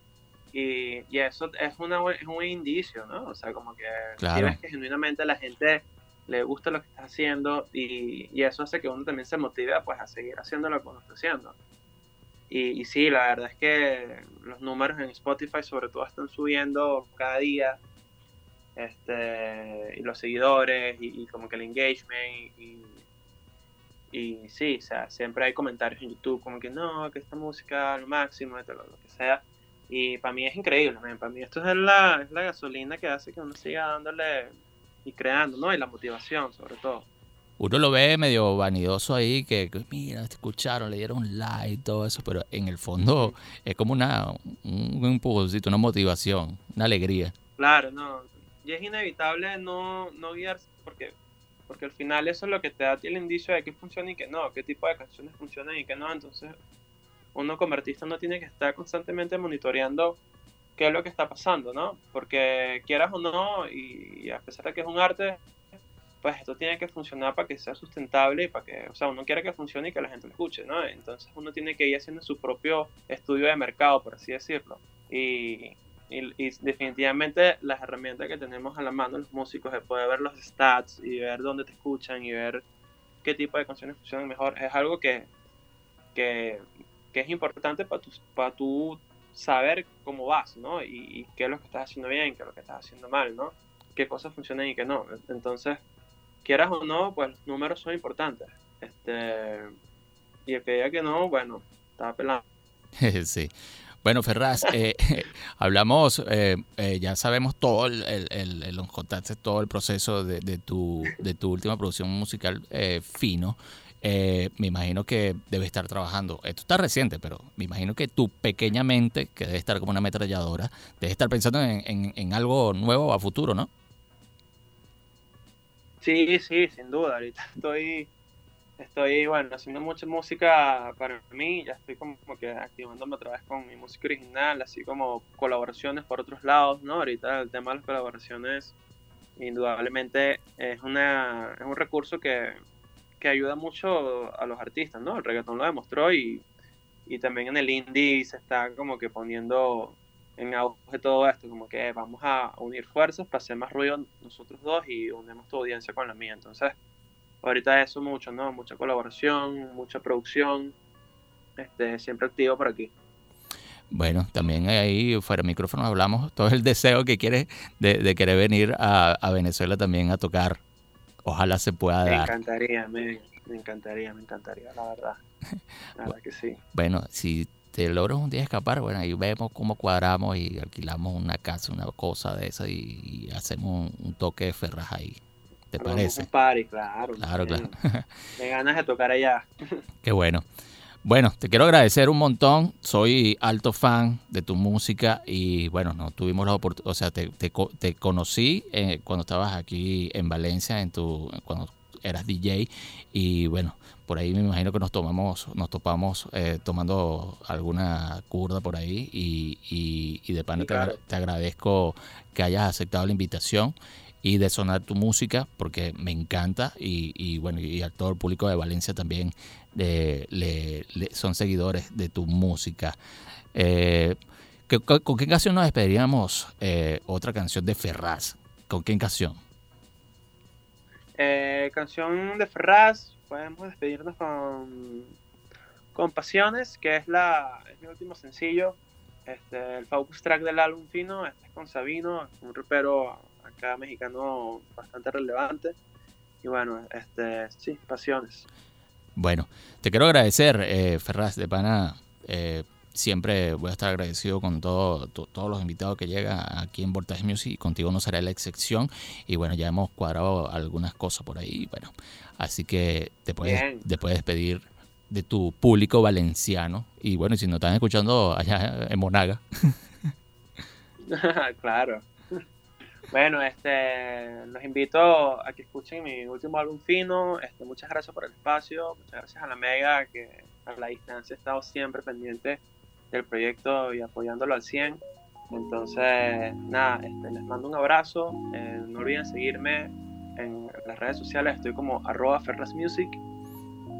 [SPEAKER 4] Y, y eso es, una, es un indicio, ¿no? O sea, como que si
[SPEAKER 3] Claro.
[SPEAKER 4] ves que genuinamente la gente le gusta lo que estás haciendo y, y eso hace que uno también se motive pues, a seguir haciendo lo que uno está haciendo. Y, y, sí, la verdad es que los números en Spotify sobre todo están subiendo cada día. Este, y los seguidores y, como que el engagement y, y, sí, o sea, siempre hay comentarios en YouTube como que no, que esta música lo máximo, lo, lo que sea. Y para mí es increíble, para mí esto es la, es la gasolina que hace que uno siga dándole y creando, ¿no? Y la motivación sobre todo
[SPEAKER 3] uno lo ve medio vanidoso ahí, que, mira, te escucharon, le dieron un like y todo eso, pero en el fondo es como una, un, un una motivación, una alegría.
[SPEAKER 4] Claro, no. Y es inevitable no, no guiarse, porque, porque al final eso es lo que te da el indicio de qué funciona y qué no, qué tipo de canciones funcionan y qué no. Entonces, uno como artista no tiene que estar constantemente monitoreando qué es lo que está pasando, ¿no? Porque quieras o no, y a pesar de que es un arte, pues esto tiene que funcionar para que sea sustentable y para que, o sea, uno quiere que funcione y que la gente lo escuche, ¿no? Entonces uno tiene que ir haciendo su propio estudio de mercado, por así decirlo. Y, y, definitivamente las herramientas que tenemos a la mano los músicos de poder ver los stats y ver dónde te escuchan y ver qué tipo de canciones funcionan mejor, es algo que, que, que es importante para tu, para tu saber cómo vas, ¿no? Y, y, qué es lo que estás haciendo bien, qué es lo que estás haciendo mal, ¿no? Qué cosas funcionan y qué no. Entonces, quieras o no, pues los números son importantes. Este, y el que diga que no, bueno, está pelando. *laughs*
[SPEAKER 3] sí. Bueno, Ferraz, eh, *laughs* hablamos, eh, eh, ya sabemos todo el, el, todo el proceso de, de, tu, de tu última producción musical fino. me imagino que debe estar trabajando, esto está reciente, pero me imagino que tu pequeña mente, que debe estar como una ametralladora, debe estar pensando en, en, en algo nuevo a futuro, ¿no?
[SPEAKER 4] Sí, sí, sin duda. Ahorita estoy, estoy, bueno, haciendo mucha música para mí. Ya estoy como, que activándome otra vez con mi música original, así como colaboraciones por otros lados, ¿no? Ahorita el tema de las colaboraciones, indudablemente, es, una, es un recurso que, que ayuda mucho a los artistas, ¿no? El reggaetón lo demostró y, y también en el indie se está como que poniendo en auge todo esto, como que vamos a unir fuerzas para hacer más ruido nosotros dos y unimos tu audiencia con la mía. Entonces, ahorita eso mucho, ¿no? Mucha colaboración, mucha producción, este, siempre activo por aquí.
[SPEAKER 3] Bueno, también ahí fuera de micrófono hablamos todo el deseo que quieres de, querer venir a, Venezuela también a tocar. Ojalá se pueda dar.
[SPEAKER 4] Me encantaría, me, encantaría, me encantaría, la verdad. La *laughs* verdad que sí.
[SPEAKER 3] Bueno, si te logras un día escapar, bueno, ahí vemos cómo cuadramos y alquilamos una casa, una cosa de esa y, hacemos un, toque de ferraz ahí. ¿Te parece?
[SPEAKER 4] Un party, claro.
[SPEAKER 3] Claro, claro. *laughs*
[SPEAKER 4] Me ganas de tocar allá. *laughs*
[SPEAKER 3] Qué bueno. Bueno, te quiero agradecer un montón. Soy alto fan de tu música y bueno, no tuvimos la oportunidad, o sea, te, te, conocí eh, cuando estabas aquí en Valencia, en tu, cuando eras DJ y bueno, por ahí me imagino que nos tomamos, nos topamos eh, tomando alguna curda por ahí y, y, de pana te, agradezco que hayas aceptado la invitación y de sonar tu música porque me encanta y, y bueno y a todo el público de Valencia también le, son seguidores de tu música. Eh, ¿con, qué canción nos despediríamos? Eh, otra canción de Ferraz. ¿Con qué canción?
[SPEAKER 4] Canción de Ferraz, podemos despedirnos con, con Pasiones, que es, la, es mi último sencillo. Este, el focus track del álbum fino, este es con Sabino, un rapero acá mexicano bastante relevante. Y bueno, este, sí, Pasiones.
[SPEAKER 3] Bueno, te quiero agradecer, eh, Ferraz de Pana. Eh, siempre voy a estar agradecido con todo, todos los invitados que llegan aquí en Voltage Music contigo no será la excepción. Y bueno, ya hemos cuadrado algunas cosas por ahí. Bueno, así que te puedes, te puedes despedir de tu público valenciano. Y bueno, si nos están escuchando allá en Monaga. *laughs*
[SPEAKER 4] claro. Bueno, este, los invito a que escuchen mi último álbum fino. Este, muchas gracias por el espacio, muchas gracias a la Mega que a la distancia ha estado siempre pendiente del proyecto y apoyándolo al 100. Entonces, nada, este, les mando un abrazo. Eh, no olviden seguirme en las redes sociales, estoy como arroba ferrasmusic.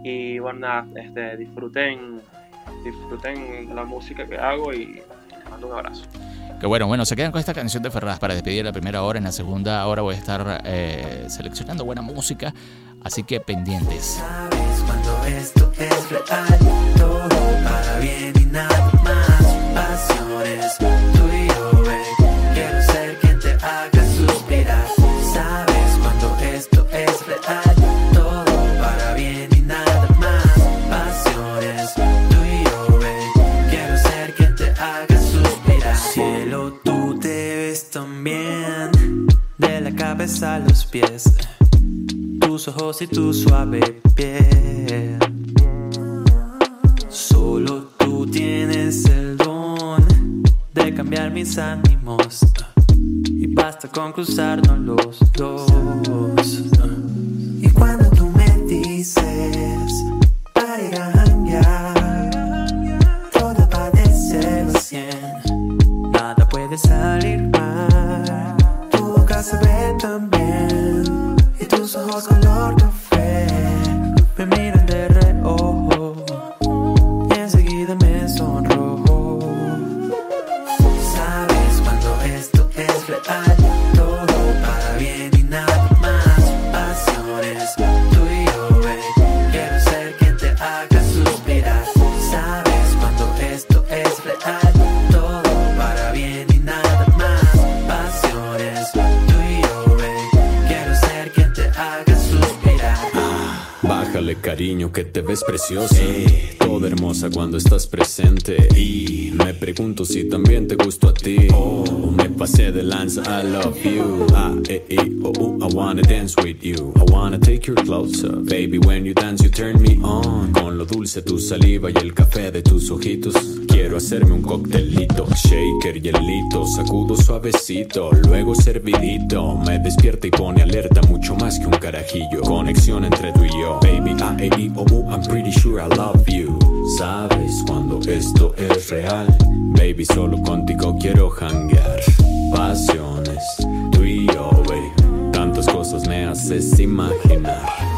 [SPEAKER 4] Y bueno, nada, este, disfruten, disfruten la música que hago y les mando un abrazo.
[SPEAKER 3] Que bueno, bueno, se quedan con esta canción de Ferraz para despedir la primera hora. En la segunda hora voy a estar eh, seleccionando buena música, así que pendientes.
[SPEAKER 6] Sabes cuando esto es real, todo para bien tus ojos y tu suave piel. Solo tú tienes el don de cambiar mis ánimos. Y basta con cruzarnos los dos. Te
[SPEAKER 7] ves preciosa Toda hermosa cuando estás presente. Y me pregunto si también te gusto a ti. Oh, Me pasé de lanza, I love you. Eh, eh, oh, oh, I wanna dance with you. I wanna take your clothes off. Baby when you dance you turn me on. Con lo dulce tu saliva y el café de tus ojitos Quiero hacerme un coctelito Shaker, hielito, sacudo suavecito Luego servidito. Me despierta y pone alerta mucho más que un carajillo. Conexión entre tú y yo Baby, A, E, I, O, I'm pretty sure I love you. Sabes cuando esto es real Baby, solo contigo quiero hanguear. Pasiones, tú y yo, baby. Tantas cosas me haces imaginar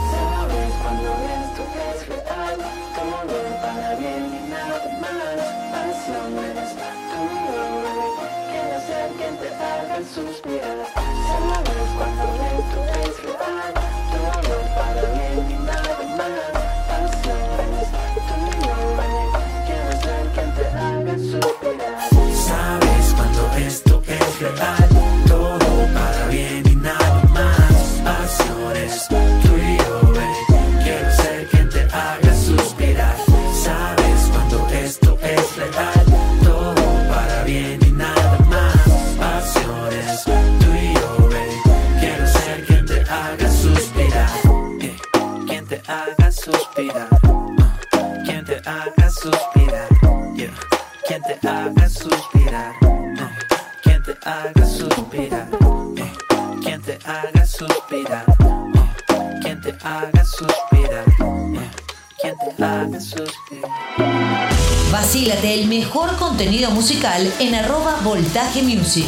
[SPEAKER 1] Vacílate el mejor contenido musical en arroba voltaje music.